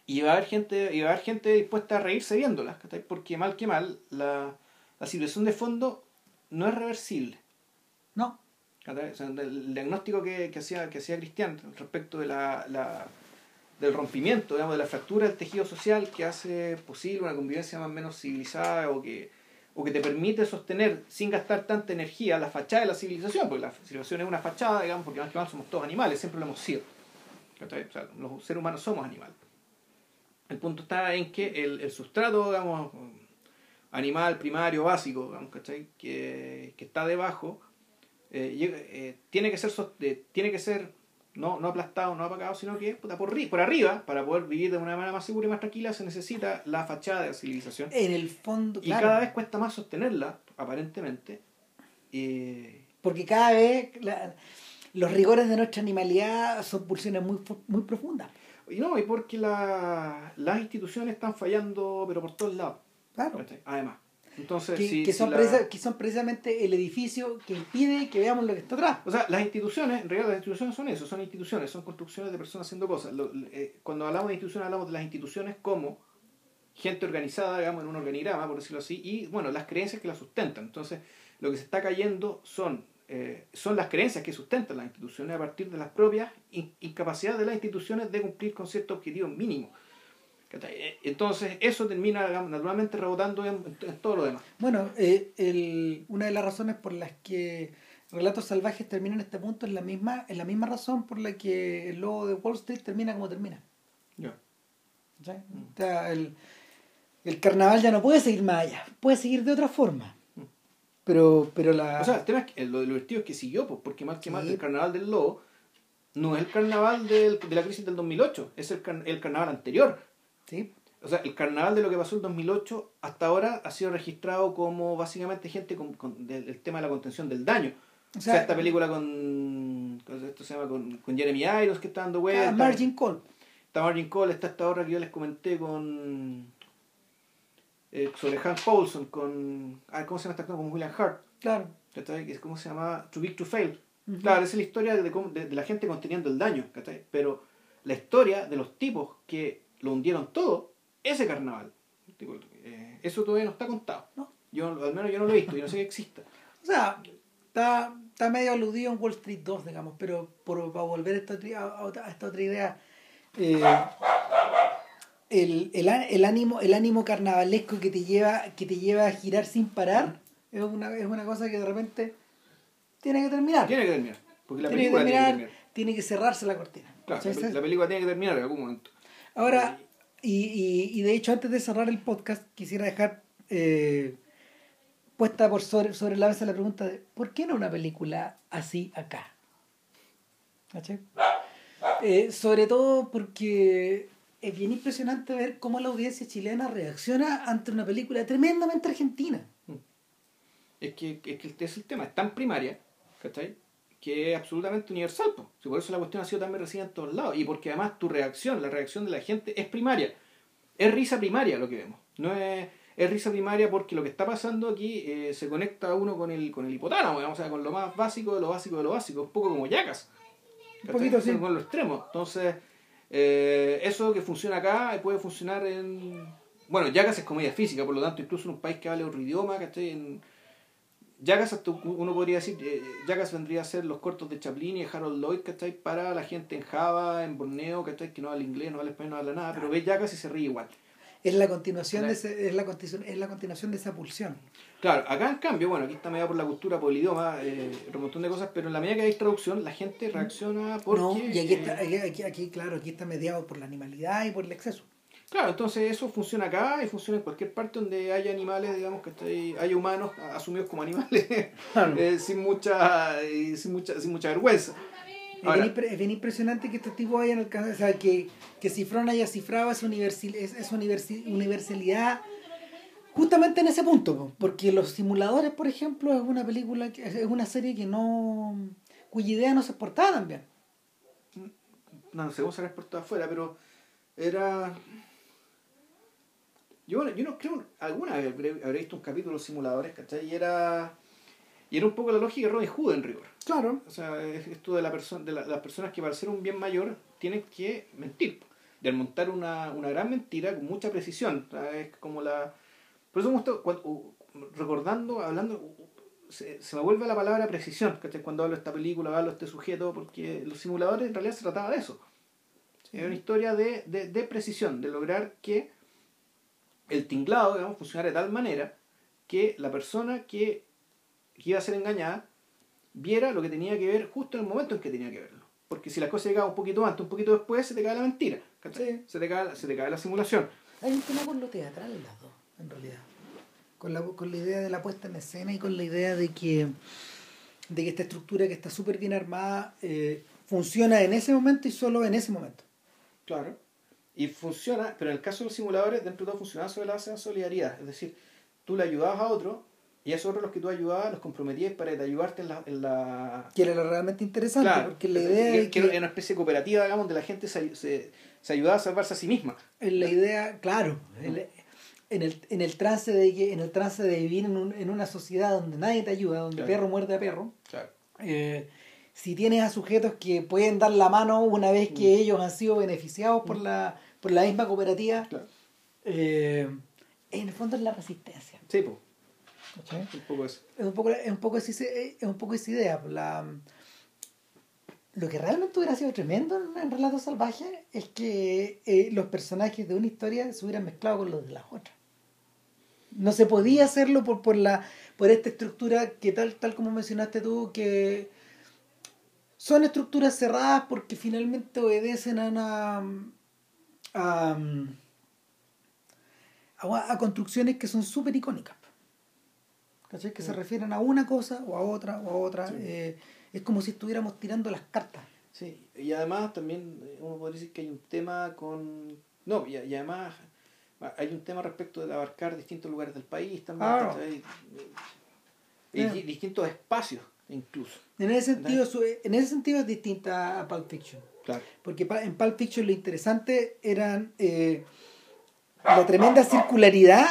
Y va a haber gente, y va a haber gente dispuesta a reírse viéndolas, ¿cachai? Porque mal que mal, la, la situación de fondo no es reversible. No. O sea, el, el diagnóstico que, que hacía, que hacía Cristian respecto de la, la- del rompimiento, digamos, de la fractura del tejido social que hace posible una convivencia más o menos civilizada o que, o que te permite sostener sin gastar tanta energía la fachada de la civilización, porque la civilización es una fachada, digamos, porque más que mal somos todos animales, siempre lo hemos sido. O sea, los seres humanos somos animales. El punto está en que el, el sustrato, digamos, animal, primario, básico, digamos, ¿cachai? Que, que está debajo, eh, eh, tiene que ser, eh, tiene que ser no, no aplastado, no apagado, sino que puta, por, ri- por arriba, para poder vivir de una manera más segura y más tranquila, se necesita la fachada de la civilización. en el fondo, Y claro, cada vez cuesta más sostenerla, aparentemente. Eh, porque cada vez la- los rigores de nuestra animalidad son pulsiones muy, muy profundas. y no, y porque la- las instituciones están fallando, pero por todos lados. Claro. Además. Entonces, Que, si- que son la- que son precisamente el edificio que impide que veamos lo que está atrás. O sea, las instituciones, en realidad las instituciones son eso, son instituciones, son construcciones de personas haciendo cosas. Lo- eh, cuando hablamos de instituciones, hablamos de las instituciones como gente organizada, digamos, en un organigrama, por decirlo así, y bueno, las creencias que las sustentan. Entonces, lo que se está cayendo son, eh, son las creencias que sustentan las instituciones a partir de las propias in- incapacidades de las instituciones de cumplir con ciertos objetivos mínimos. Eh, Entonces, eso termina naturalmente rebotando en, en todo lo demás. Bueno, eh, el- una de las razones por las que Relatos Salvajes termina en este punto es la misma, es la misma razón por la que el logo de Wall Street termina como termina. ¿cachai? O sea, el, el carnaval ya no puede seguir más allá, puede seguir de otra forma. Pero, pero la... O sea, el tema es que lo, divertido es que siguió, pues, porque más que más el carnaval del lobo no es el carnaval del- de la crisis del 2008, es el, car- el carnaval anterior. ¿Sí? O sea, el carnaval de lo que pasó en 2008 hasta ahora ha sido registrado como básicamente gente con, con- del, del tema de la contención del daño. O O sea, sea, esta película con, con- esto se llama con, con Jeremy Irons que está dando ah, vueltas. Margin Call. Está Margin Cole, está esta obra que yo les comenté con eh, sobre Hank Paulson, con ah, ¿cómo se llama esta actor? Con William Hart. Claro. ¿Cómo se llama? Too Big to Fail. Ujú. Claro, esa es la historia de, de- de la gente conteniendo el daño, ¿cachai? Pero la historia de los tipos que lo hundieron todo, ese carnaval, digo, eh, eso todavía no está contado. No. Yo, al menos yo no lo he visto, yo no sé que exista. O sea, está, está medio aludido en Wall Street 2, digamos, pero por, para volver a esta, a a esta otra idea, eh, el, el, el ánimo el ánimo carnavalesco que te lleva que te lleva a girar sin parar es una, es una cosa que de repente tiene que terminar. Tiene que terminar. Porque la tiene que película terminar, tiene que terminar. tiene que cerrarse la cortina. Claro, la película tiene que terminar en algún momento. Ahora, y, y, y de hecho antes de cerrar el podcast, quisiera dejar eh, puesta por sobre, sobre la mesa la pregunta de ¿por qué no una película así acá? Eh, sobre todo porque es bien impresionante ver cómo la audiencia chilena reacciona ante una película tremendamente argentina. Es que, es que es el tema, es tan primaria, ¿cachai? Que es absolutamente universal. po. Si por eso la cuestión ha sido tan bien recibida en todos lados. Y porque además tu reacción, la reacción de la gente es primaria. Es risa primaria lo que vemos. No es, es risa primaria porque lo que está pasando aquí eh, se conecta uno con el, con el hipotálamo, digamos, o sea, con lo más básico de lo básico de lo básico. Un poco como yacas. Un poquito así. Con lo extremo. Entonces, eh, eso que funciona acá puede funcionar en. Bueno, Yacas es comedia física, por lo tanto, incluso en un país que habla otro idioma, ¿cachai? En... Hasta uno podría decir, eh, Yacas vendría a ser los cortos de Chaplin y de Harold Lloyd, ¿cachai? Para la gente en Java, en Borneo, ¿cachai? Que no habla inglés, no habla español, no habla nada, pero ve Yacas y se ríe igual. Es la continuación, de, ese- es la, continuación- es la continuación de esa pulsión. Claro, acá en cambio, bueno, aquí está medio por la cultura, por el idioma, eh, un montón de cosas, pero en la medida que hay traducción, la gente reacciona porque... No, y aquí, está, eh, aquí, aquí, claro, aquí está mediado por la animalidad y por el exceso. Claro, entonces eso funciona acá y funciona en cualquier parte donde haya animales, digamos que esté- haya humanos asumidos como animales, eh, sin mucha eh, sin mucha sin mucha vergüenza. Es bien, impre- es bien impresionante que estos tipos hayan alcanzado, o sea, que, que Cifrón haya cifrado esa, universi- es- esa universi- universalidad justamente en ese punto, po, porque Los Simuladores, por ejemplo, es una película, que, es una serie que no, cuya idea no se exportaba tan bien. No, no sé cómo se por todo afuera, pero era yo, yo no creo, alguna vez habré, visto un capítulo de los simuladores, ¿cachai? Y era, y era un poco la lógica de Robin Hood en rigor. Claro. O sea, es esto de, la persona de la- las personas que para ser un bien mayor tienen que mentir. Al montar una, una gran mentira con mucha precisión. Es como la... Por eso me gusta, cuando- recordando, hablando, se, se me vuelve la palabra precisión, ¿cachai? Cuando hablo de esta película, hablo de este sujeto, porque los simuladores en realidad se trataba de eso. Es una historia de, de, de precisión, de lograr que el tinglado, digamos, funcionara de tal manera que la persona que, que iba a ser engañada viera lo que tenía que ver justo en el momento en que tenía que verlo. Porque si las cosas llegaban un poquito antes, un poquito después, se te cae la mentira. Sí. Se, te cae, se te cae la simulación. Hay un tema con lo teatral en las dos, en realidad. Con la, con la idea de la puesta en escena y con la idea de que, de que esta estructura que está súper bien armada eh, funciona en ese momento y solo en ese momento. Claro. Y funciona, pero en el caso de los simuladores, dentro de todo funcionaba sobre la base de solidaridad. Es decir, tú le ayudabas a otro y a esos otros los que tú ayudabas los comprometías para ayudarte en la... En la... Que era lo realmente interesante, Claro, porque la idea que, es que que, era una especie de cooperativa, digamos, donde la gente se, se, se ayudaba a salvarse a sí misma. en la idea, claro, el- en el, en el trance de que, en el trance de vivir en, un- en una sociedad donde nadie te ayuda, donde Claro. perro muerde a perro, Claro. eh, si tienes a sujetos que pueden dar la mano una vez que ellos han sido beneficiados por la, por la misma cooperativa, Claro. eh, en el fondo es la resistencia. Sí, pues, un poco eso. Es un poco, es un poco, es un poco esa idea. La, lo que realmente hubiera sido tremendo en, en Relatos Salvajes es que eh, los personajes de una historia se hubieran mezclado con los de las otras. No se podía hacerlo por, por, la, por esta estructura que tal, tal como mencionaste tú, que son estructuras cerradas porque finalmente obedecen a una... a, a, a construcciones que son súper icónicas. ¿Cachai? Que se refieren a una cosa o a otra o a otra. Sí. Eh, es como si estuviéramos tirando las cartas. Sí, y además también eh, uno podría decir que hay un tema con... No, y, y además ah, hay un tema respecto de abarcar distintos lugares del país también, y, di- distintos espacios incluso. En ese sentido, en ese sentido es distinta a Pulp Fiction. Claro. Porque en Pulp Fiction lo interesante eran eh, la tremenda circularidad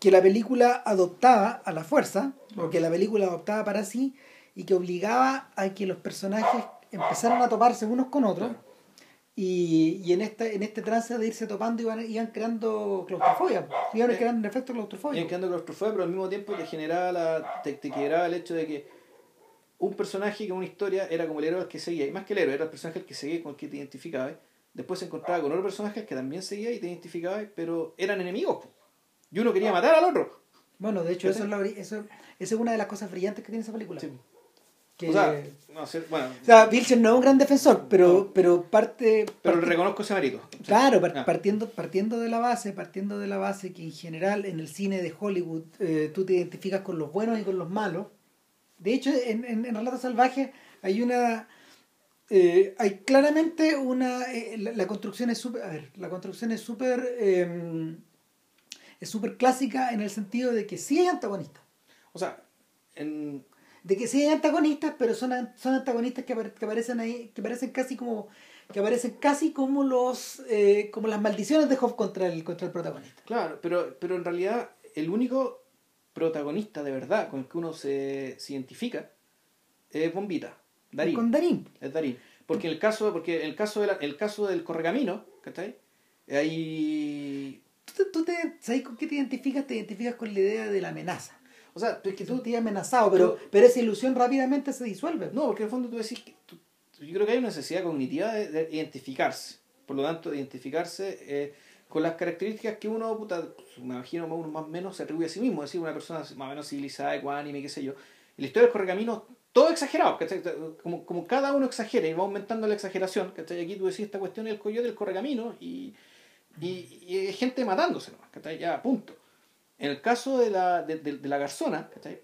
que la película adoptaba a la fuerza, o que la película adoptaba para sí, y que obligaba a que los personajes empezaran a toparse unos con otros. Claro. Y, y en, esta, en este trance de irse topando iban, iban creando claustrofobia, iban Eh, creando un efecto claustrofóbico. quedando claustrofobia, pero al mismo tiempo te generaba, la, te, te generaba el hecho de que un personaje que una historia era como el héroe al que seguía, y más que el héroe, era el personaje al que seguía, con el que te identificabas, después se encontraba con otros personajes que también seguía y te identificaba, pero eran enemigos. Y uno quería matar al otro. Bueno, de hecho, eso es, la eso, esa es una de las cosas brillantes que tiene esa película. Sí. Que- O sea, no bueno, o sea, no es un gran defensor, pero, pero parte... pero le reconozco ese mérito. Claro, par- Ah. partiendo, partiendo de la base, partiendo de la base que en general en el cine de Hollywood eh, tú te identificas con los buenos y con los malos. De hecho, en, en, en Relatos Salvajes hay una... eh, hay claramente una... eh, la, la construcción es súper... A ver, la construcción es súper... eh, es súper clásica en el sentido de que sí hay antagonistas. O sea, en, De que sí hay antagonistas, pero son, son antagonistas que, que aparecen ahí, que aparecen casi como que aparecen casi como los eh, como las maldiciones de Hoff contra el contra el protagonista. claro, pero, pero en realidad el único protagonista de verdad con el que uno se, se identifica es Bombita, Darín. Con Darín. Es Darín. Porque en el caso, porque en el caso, de la- el caso del correcamino, ¿cachai? Ahí. ¿Tú, tú te, ¿Sabes con qué te identificas? Te identificas con la idea de la amenaza. O sea, es que tú. te amenazado, pero, pero esa ilusión rápidamente se disuelve. No, porque en el fondo tú decís que. tú- yo creo que hay una necesidad cognitiva de, de identificarse. Por lo tanto, de identificarse eh, con las características que uno, puta, me imagino, uno más o menos se atribuye a sí mismo. Es decir, una persona más o menos civilizada, ecuánime, qué sé yo. Y la historia del correcamino, todo exagerado, ¿cachai? Como, como cada uno exagera y va aumentando la exageración, ¿cachai? Aquí tú decís esta cuestión del coyote del correcamino y, y, gente matándose nomás, ¿cachai? Ya, punto. En el caso de la, de, la garzona, ¿cachai?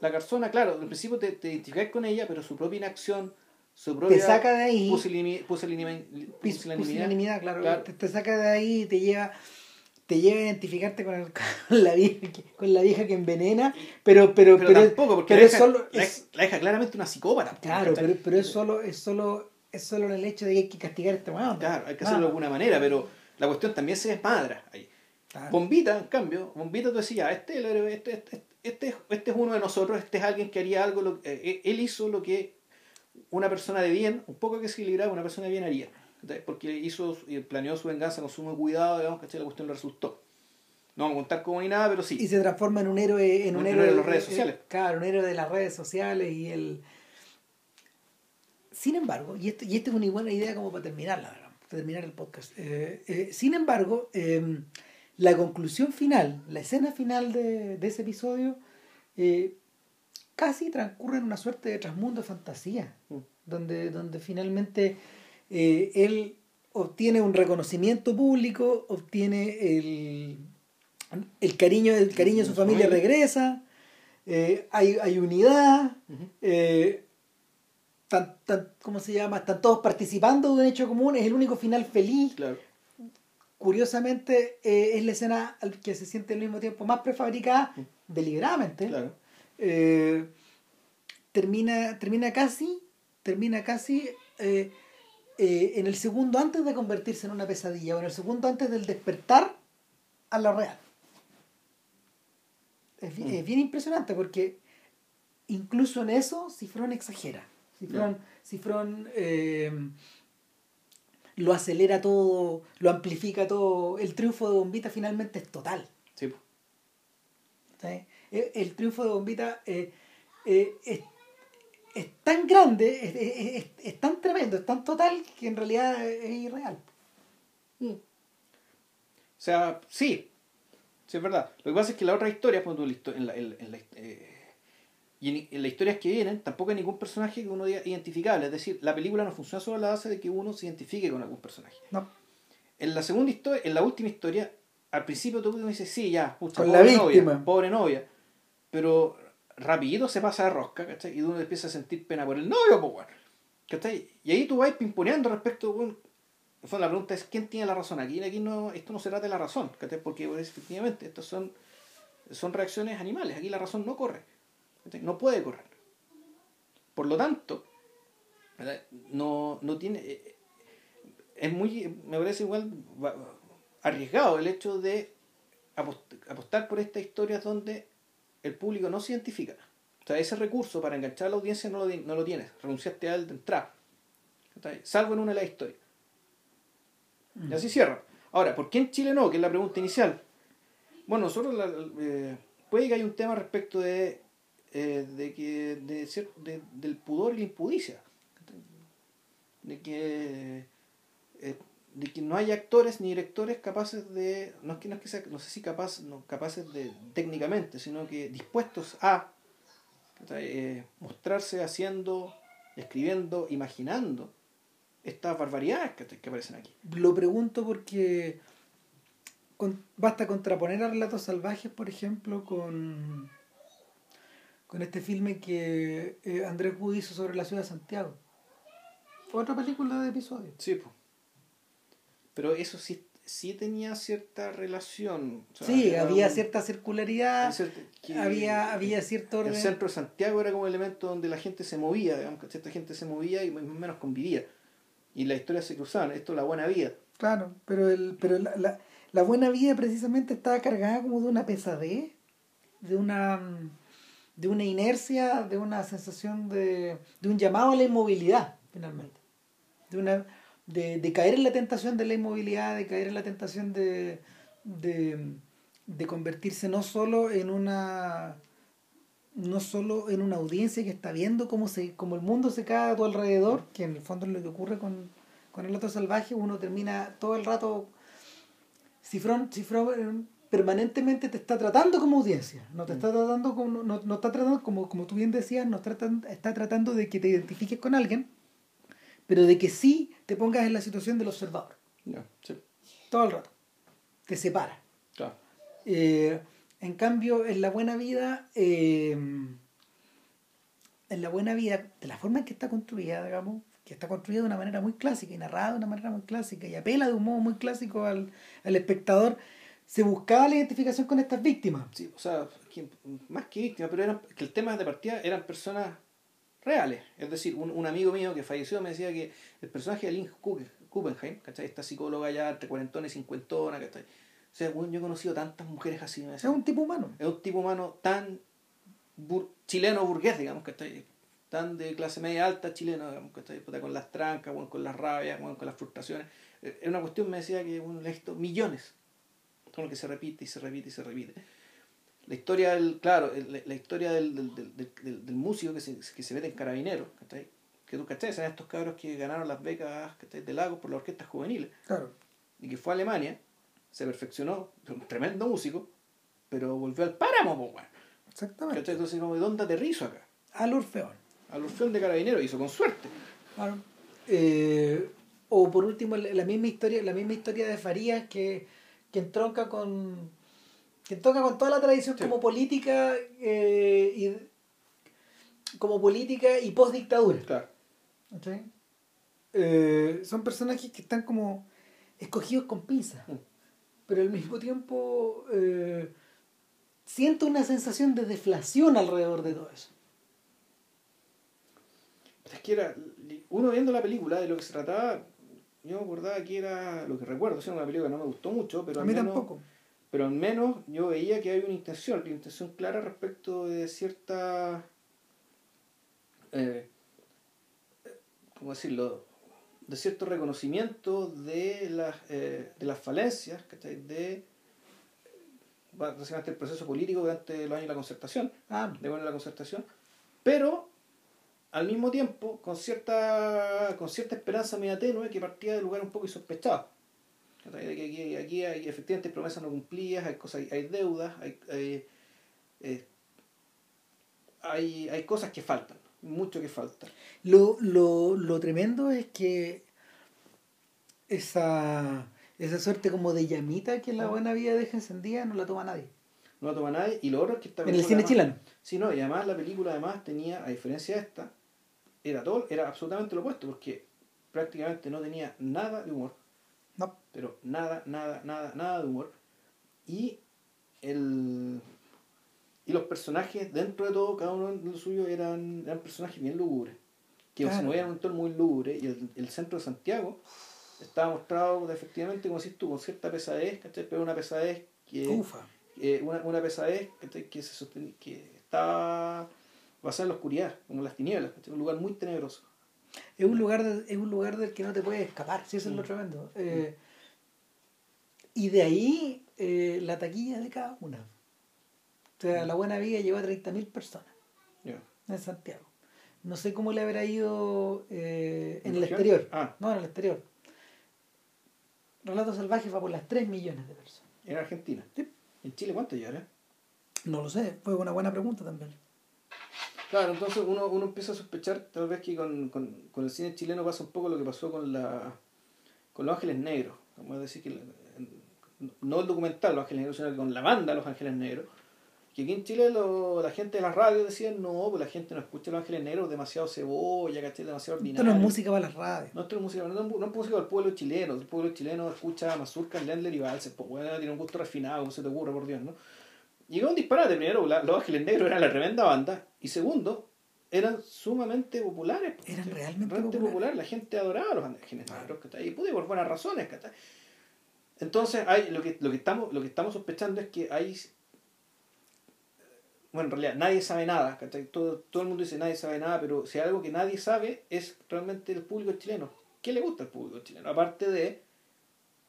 La garzona, claro, en principio te, te identificas con ella, pero su propia inacción, su propia te saca de ahí. pusilanimidad, pusilanimidad, claro. Claro. Te, te saca de ahí y te lleva te lleva a identificarte con, el- con la vieja que, con la vieja que envenena pero pero pero, pero, tampoco, porque pero la, es deja, solo es- la deja claramente una psicópata. claro pero, pero es solo es solo es solo en el hecho de que hay que castigar a este weón Claro, hay que Ah, hacerlo de alguna manera, pero la cuestión también se desmadra ahí. claro. Bombita, en cambio, Bombita tú decías, este, es el héroe, este, este, este, este es uno de nosotros, este es alguien que haría algo, lo- eh, él hizo lo que una persona de bien, un poco que se equilibraba, una persona de bien haría. ¿cachai? Porque hizo y planeó su venganza con sumo cuidado, digamos, que la cuestión le resultó. No vamos a contar cómo ni nada, pero sí. y se transforma en un héroe en un, Un héroe héroe de las redes sociales. claro un héroe de las redes sociales y el sin embargo y esto y esta es una buena idea como para terminarla ¿verdad? para terminar el podcast Eh, eh, sin embargo eh, la conclusión final la escena final de, de ese episodio eh, casi transcurre en una suerte de trasmundo de fantasía Mm. donde donde finalmente eh, él obtiene un reconocimiento público obtiene el el cariño el cariño de su familia regresa eh, hay, hay unidad eh, tan, tan- ¿cómo se llama? están todos participando de un hecho común es el único final feliz Claro. curiosamente es la escena al que se siente al mismo tiempo más prefabricada deliberadamente Claro. Eh, termina termina casi termina casi eh, eh, en el segundo antes de convertirse en una pesadilla o en el segundo antes del despertar a la real es, Mm. es bien impresionante porque incluso en eso Cifrón exagera Cifrón, Cifrón eh, lo acelera todo lo amplifica todo el triunfo de Bombita finalmente es total Sí. ¿sí? El, el triunfo de Bombita eh, eh, es, es tan grande, es, es- es- es tan tremendo, es tan total que en realidad es irreal. O sea, sí. Sí, es verdad. Lo que pasa es que la otra historia, en la, en, la, eh, y en, en las historias que vienen, tampoco hay ningún personaje que uno diga identificable. Es decir, la película no funciona solo a la base de que uno se identifique con algún personaje. No. En la segunda historia, en la última historia, al principio tú dices, sí, ya, pucha, Con pobre la víctima. novia, pobre novia. Pero rapidito se pasa de rosca, ¿cachai? Y uno empieza a sentir pena por el novio, pues, bueno. ¿Cachai? Y ahí tú vas pimponeando respecto, bueno, la pregunta es quién tiene la razón. Aquí, aquí no, esto no se trata de la razón, ¿cachai? Porque pues, efectivamente estas son, son reacciones animales. Aquí la razón no corre. ¿cachai? No puede correr. Por lo tanto, no, no tiene. eh, Es muy. Me parece igual arriesgado el hecho de apost- apostar por estas historias donde el público no se identifica. O sea, ese recurso para enganchar a la audiencia no lo, no lo tienes. Renunciaste a él de entrada. Salvo en una de las historias. Y así cierra. Ahora, ¿por qué en Chile no? Que es la pregunta inicial. Bueno, nosotros la- eh, puede que haya un tema respecto de, eh, de que de, de- del pudor y la impudicia. De que eh, de que no hay actores ni directores capaces de, no es que no, es que sea, no sé si capaz, no, capaces de técnicamente, sino que dispuestos a eh, mostrarse haciendo, escribiendo, imaginando estas barbaridades que, que aparecen aquí. Lo pregunto porque con- basta contraponer a Relatos Salvajes, por ejemplo, con, con este filme que eh, Andrés Wood hizo sobre la ciudad de Santiago. Otra película de episodio. Sí, pues. Pero eso sí, sí tenía cierta relación. o sea, Sí, había un- cierta circularidad, es cierto que había, había cierto El orden. centro de Santiago era como el elemento donde la gente se movía, digamos que cierta gente se movía y más o menos convivía. Y las historias se cruzaban, esto es la buena vida. Claro, pero, el, pero la, la, la buena vida precisamente estaba cargada como de una pesadez, de una, de una inercia, de una sensación de, de un llamado a la inmovilidad, finalmente. De, una, de, de caer en la tentación de la inmovilidad, de caer en la tentación de, de, de convertirse no solo en una no solo en una audiencia que está viendo cómo se cómo el mundo se cae a tu alrededor, que en el fondo es lo que ocurre con, con el otro salvaje, uno termina todo el rato Cifrón, Cifrón permanentemente te está tratando como audiencia, no te está tratando como no, no está tratando como como tú bien decías, no está tratando de que te identifiques con alguien, pero de que sí te pongas en la situación del observador, sí, todo el rato. Te separa. Eh, en cambio, en la buena vida, eh, en la buena vida, de la forma en que está construida, digamos, que está construida de una manera muy clásica y narrada de una manera muy clásica y apela de un modo muy clásico al, al espectador, se buscaba la identificación con estas víctimas. Sí, o sea, más que víctimas, pero eran, que el tema de partida eran personas reales. Es decir, un, un amigo mío que falleció me decía que el personaje de Lynn Kuppenheim, ¿cachai? Esta psicóloga ya entre cuarentona y cincuentona, ¿cachai? O sea, bueno, yo he conocido tantas mujeres así, me Es decía. un tipo humano. es un tipo humano tan bur- chileno burgués, digamos, que está tan de clase media alta chileno, digamos, que está con las trancas, bueno, con las rabias, bueno, con las frustraciones. Eh, Es una cuestión, me decía que bueno, le he visto millones, con lo que se repite y se repite y se repite. La historia del, claro, la, la historia del, del, del, del- músico que se, que se mete en carabinero, ¿cachai? que tú cachai, son estos cabros que ganaron las becas ¿cachai? de Lagos por las orquestas juveniles Claro. y que fue a Alemania, se perfeccionó, un tremendo músico, pero volvió al páramo, pues, weón. Exactamente. ¿Cachai? Entonces, como, ¿de dónde aterrizo acá? Al Orfeón. Al Orfeón de Carabinero, hizo con suerte. Claro. Eh, o por último, la la misma historia, la misma historia de Farías que, que entronca con. Que entronca con toda la tradición Sí. como política eh, y como política y post dictadura. Claro. son personajes que están como escogidos con pinzas. Mm. Pero al mismo tiempo eh, siento una sensación de deflación alrededor de todo eso. Es que era, uno viendo la película de lo que se trataba, yo me acordaba que era, lo que recuerdo, es una película que no me gustó mucho, pero a al mí menos, tampoco. Pero al menos yo veía que había una intención, una intención clara respecto de cierta, eh, ¿cómo decirlo? De cierto reconocimiento de las, eh, de las falencias, ¿cachai? De básicamente el proceso político durante los años de la concertación, Ah, de bueno, la concertación, pero al mismo tiempo con cierta con cierta esperanza media tenue que partía de lugares un poco insospechados. Aquí, aquí hay efectivamente promesas no cumplidas, hay cosas, hay, hay deudas, hay, hay, eh, hay, hay cosas que faltan, mucho que falta. Lo, lo, lo tremendo es que esa, esa suerte como de llamita que la buena vida deja encendida no la toma nadie. No la toma nadie, y lo otro es que esta En el cine además- chileno. Sí, no, y además la película además tenía, a diferencia de esta, era todo, era absolutamente lo opuesto, porque prácticamente no tenía nada de humor. Pero nada, nada, nada, nada de humor. Y el y los personajes, dentro de todo, cada uno de los suyos eran, eran personajes bien lúgubres, que se movían en un entorno muy lúgubre, y el, el centro de Santiago estaba mostrado efectivamente, como decís tú, con cierta pesadez, ¿cachai? pero una pesadez que Ufa. eh, una, una pesadez ¿cachai? que se sosten- que estaba basada en la oscuridad, como en las tinieblas, ¿cachai? un lugar muy tenebroso. Es un lugar de- es un lugar del que no te puedes escapar, sí, eso es lo Mm. tremendo. Eh, y de ahí eh, la taquilla de cada una. O sea, la buena vida llevó a 30.000 personas en Santiago. No sé cómo le habrá ido eh, en ¿En el región? exterior. Ah. No, en el exterior. Relatos Salvajes va por las 3 millones de personas. En Argentina. Sí. ¿En Chile cuánto ya, No lo sé, fue una buena pregunta también. Claro, entonces uno, uno empieza a sospechar tal vez que con, con, con el cine chileno pasa un poco lo que pasó con la con Los Ángeles Negros. Vamos a decir que no el documental Los Ángeles Negros, sino que con la banda Los Ángeles Negros. Que aquí en Chile lo- la gente de la radio decía, no, pues la gente no escucha Los Ángeles Negros, demasiado cebolla, ¿cachai? Demasiado Esto ordinario. no es música para las radios. No, esto no es música, no, no es música del pueblo chileno. El pueblo chileno escucha Mazurka, Lendler y Valses. Pues bueno, tiene un gusto refinado, como se te ocurre, por Dios, ¿no? Llegó un disparate. Primero, Los Ángeles Negros eran la tremenda banda. Y segundo, eran sumamente populares. pues, Eran realmente populares. populares. La gente adoraba a los Ángeles Negros, ¿cachai? Y pude por buenas razones, ¿cachai? Entonces, hay, lo, que, lo, que estamos, lo que estamos sospechando es que hay bueno, en realidad nadie sabe nada, ¿cachai? Todo, todo el mundo dice nadie sabe nada, pero si hay algo que nadie sabe es realmente el público chileno. ¿Qué le gusta al público chileno? Aparte de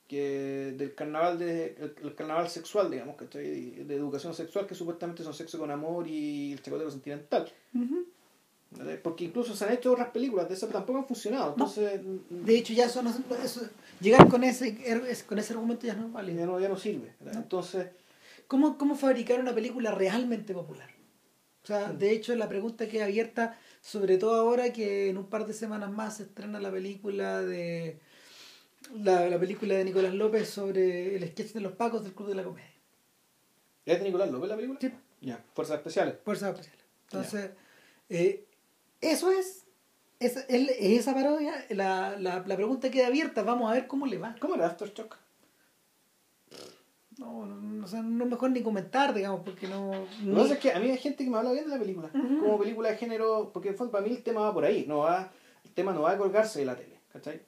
que del carnaval de el, el carnaval sexual, digamos, ¿cachai? De educación sexual, que supuestamente son sexo con amor y el chacotero sentimental. ¿cachai? Porque incluso se han hecho otras películas de esas, pero tampoco han funcionado. Entonces, De hecho, ya eso no, eso- llegar con ese, con ese argumento ya no es ya no, ya no sirve. Entonces, ¿Cómo, ¿Cómo fabricar una película realmente popular? O sea, de hecho, la pregunta queda abierta, sobre todo ahora que en un par de semanas más se estrena la película de la, la película de Nicolás López sobre el sketch de los Pacos del Club de la Comedia. ¿es de Nicolás López la película? Sí. Ya, Fuerzas Especiales. Fuerzas Especiales. Entonces, eh, eso es, esa, el- esa parodia, la, la, la pregunta queda abierta, vamos a ver cómo le va. ¿Cómo era Aftershock? No, no, no, o sea, no es mejor ni comentar, digamos, porque no... Lo que no- pasa es que a mí hay gente que me habla bien de la película, como película de género, porque en fondo para mí el tema va por ahí, no va, el tema no va de colgarse de la tele, ¿cachai?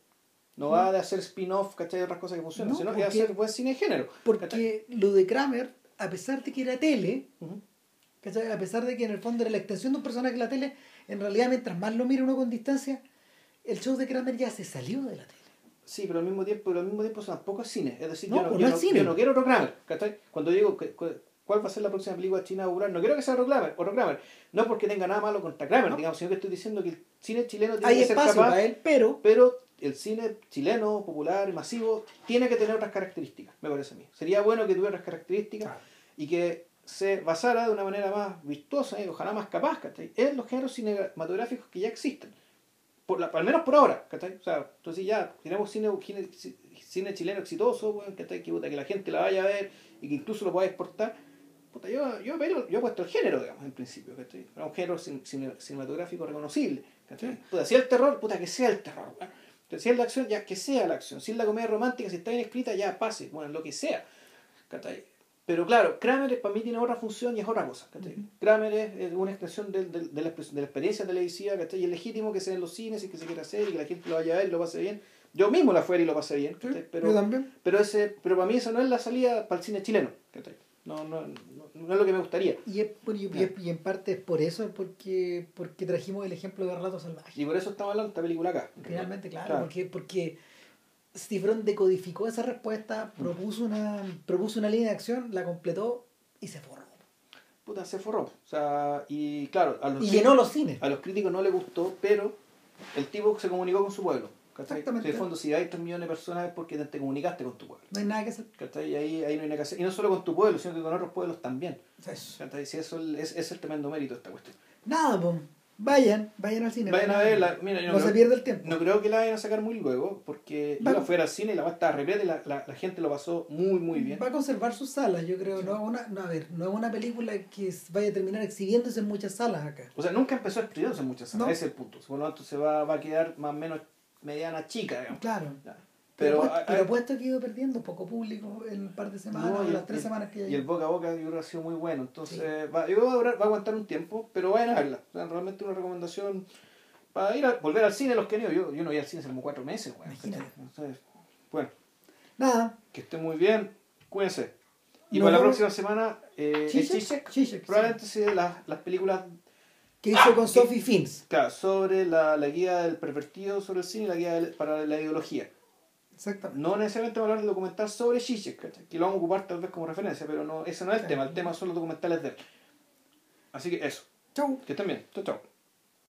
No va de hacer spin-off, ¿cachai? De otras cosas que funcionan, No, sino que de porque- hacer buen cine de género. ¿cachai? Porque lo de Kramer, a pesar de que era tele. ¿Cachai? a pesar de que en el fondo era la extensión de un personaje en la tele, en realidad mientras más lo mira uno con distancia, el show de Kramer ya se salió de la tele. Sí, pero al mismo tiempo, pero al mismo tiempo tampoco es cine. Es decir, No, yo, no, pues yo no cine. yo no quiero otro Kramer, ¿cachai? Cuando digo que- cu- cuál va a ser la próxima película china popular, no quiero que sea otro Kramer, otro Kramer. No porque tenga nada malo contra Kramer, No. digamos, sino que estoy diciendo que el cine chileno tiene Hay que ser capaz para él, pero pero el cine chileno, popular, masivo, tiene que tener otras características, me parece a mí. Sería bueno que tuviera otras características y que se basara de una manera más virtuosa y ojalá más capaz, ¿cachai? En los géneros cinematográficos que ya existen. Por la, al menos por ahora, ¿cachai? O sea, entonces ya tenemos cine, cine, cine chileno exitoso, ¿cachai? Que, puta, que la gente la vaya a ver y que incluso lo pueda exportar. Puta, yo, yo, apelo- yo he puesto el género, digamos, en principio, ¿cachai? Era un género cin- cine- cinematográfico reconocible, ¿cachai? Puta, si es el terror, puta, que sea el terror. Entonces, Si es la acción, ya que sea la acción. Si es la comedia romántica, si está bien escrita, ya pase, bueno, lo que sea. ¿cachai? Pero claro, Kramer para mí tiene otra función y es otra cosa. ¿cachai? Ujú. Kramer es, una extensión de, la, expres- de la experiencia televisiva, ¿cachai? Y es legítimo que sea en los cines y que se quiera hacer y que la gente lo vaya a ver y lo pase bien. Yo mismo la fuera y lo pasé bien, yo pero, también. pero, ese, pero para mí esa no es la salida para el cine chileno. ¿cachai? No, no, no, no es lo que me gustaría. Y, es por- y- en parte es por eso, porque, porque trajimos el ejemplo de Relatos Salvajes. Y por eso estamos hablando de esta película acá. Realmente, claro, Claro. porque, porque Brown decodificó esa respuesta, propuso una, propuso una línea de acción, la completó y se forró. Puta, se forró. O sea, y claro, a los Y llenó los cines. A los críticos no les gustó, pero el tipo se comunicó con su pueblo. ¿cachai? Exactamente. En el fondo, si hay 3 millones de personas es porque te, te comunicaste con tu pueblo. No hay nada que hacer. ¿cachai? Y ahí, ahí no hay nada que hacer. Y no solo con tu pueblo, sino que con otros pueblos también. Eso. ¿cachai? Si eso es, es el tremendo mérito de esta cuestión. Nada, pues. Vayan, vayan al cine. Vayan a verla. Mira, yo no no, se creo, pierde el tiempo. no creo que la vayan a sacar muy luego, porque Va- yo fuera al cine y la va a estar repleta y la, la, la gente lo pasó muy, muy bien. Va a conservar sus salas, yo creo. No, es una, no, a ver, no es una película que vaya a terminar exhibiéndose en muchas salas acá. O sea, nunca empezó a exprimirse en muchas salas, No. ese es el punto. Por lo tanto, se va, va a quedar más o menos mediana chica, digamos. Claro. Ya. Pero, Pero, puesto, pero que ha ido perdiendo poco público en un par de semanas, No, o las el- tres semanas que Y el boca a boca yo creo que ha sido muy bueno. Entonces, va, yo va a, durar- va a aguantar un tiempo, pero vayan a verla. O sea, realmente una recomendación para ir a volver al cine los que ido. Yo, yo no voy al cine hace como cuatro meses. ¿cachai? Entonces, bueno, Nada. que estén muy bien, cuídense. Y Nos para la vemos. próxima semana, eh, es Zizek, Zizek. Zizek, sí. probablemente sea las, las películas Que hizo con Ah, Sophie Fins. claro, sobre la, la guía del pervertido sobre el cine y la guía del- para la ideología. Exactamente. No necesariamente vamos a hablar del documental sobre Zizek, ¿cachai? que lo vamos a ocupar tal vez como referencia, pero no ese no es el tema. El tema son los documentales de él. Así que eso. Chau. Que estén bien. Chao, chao.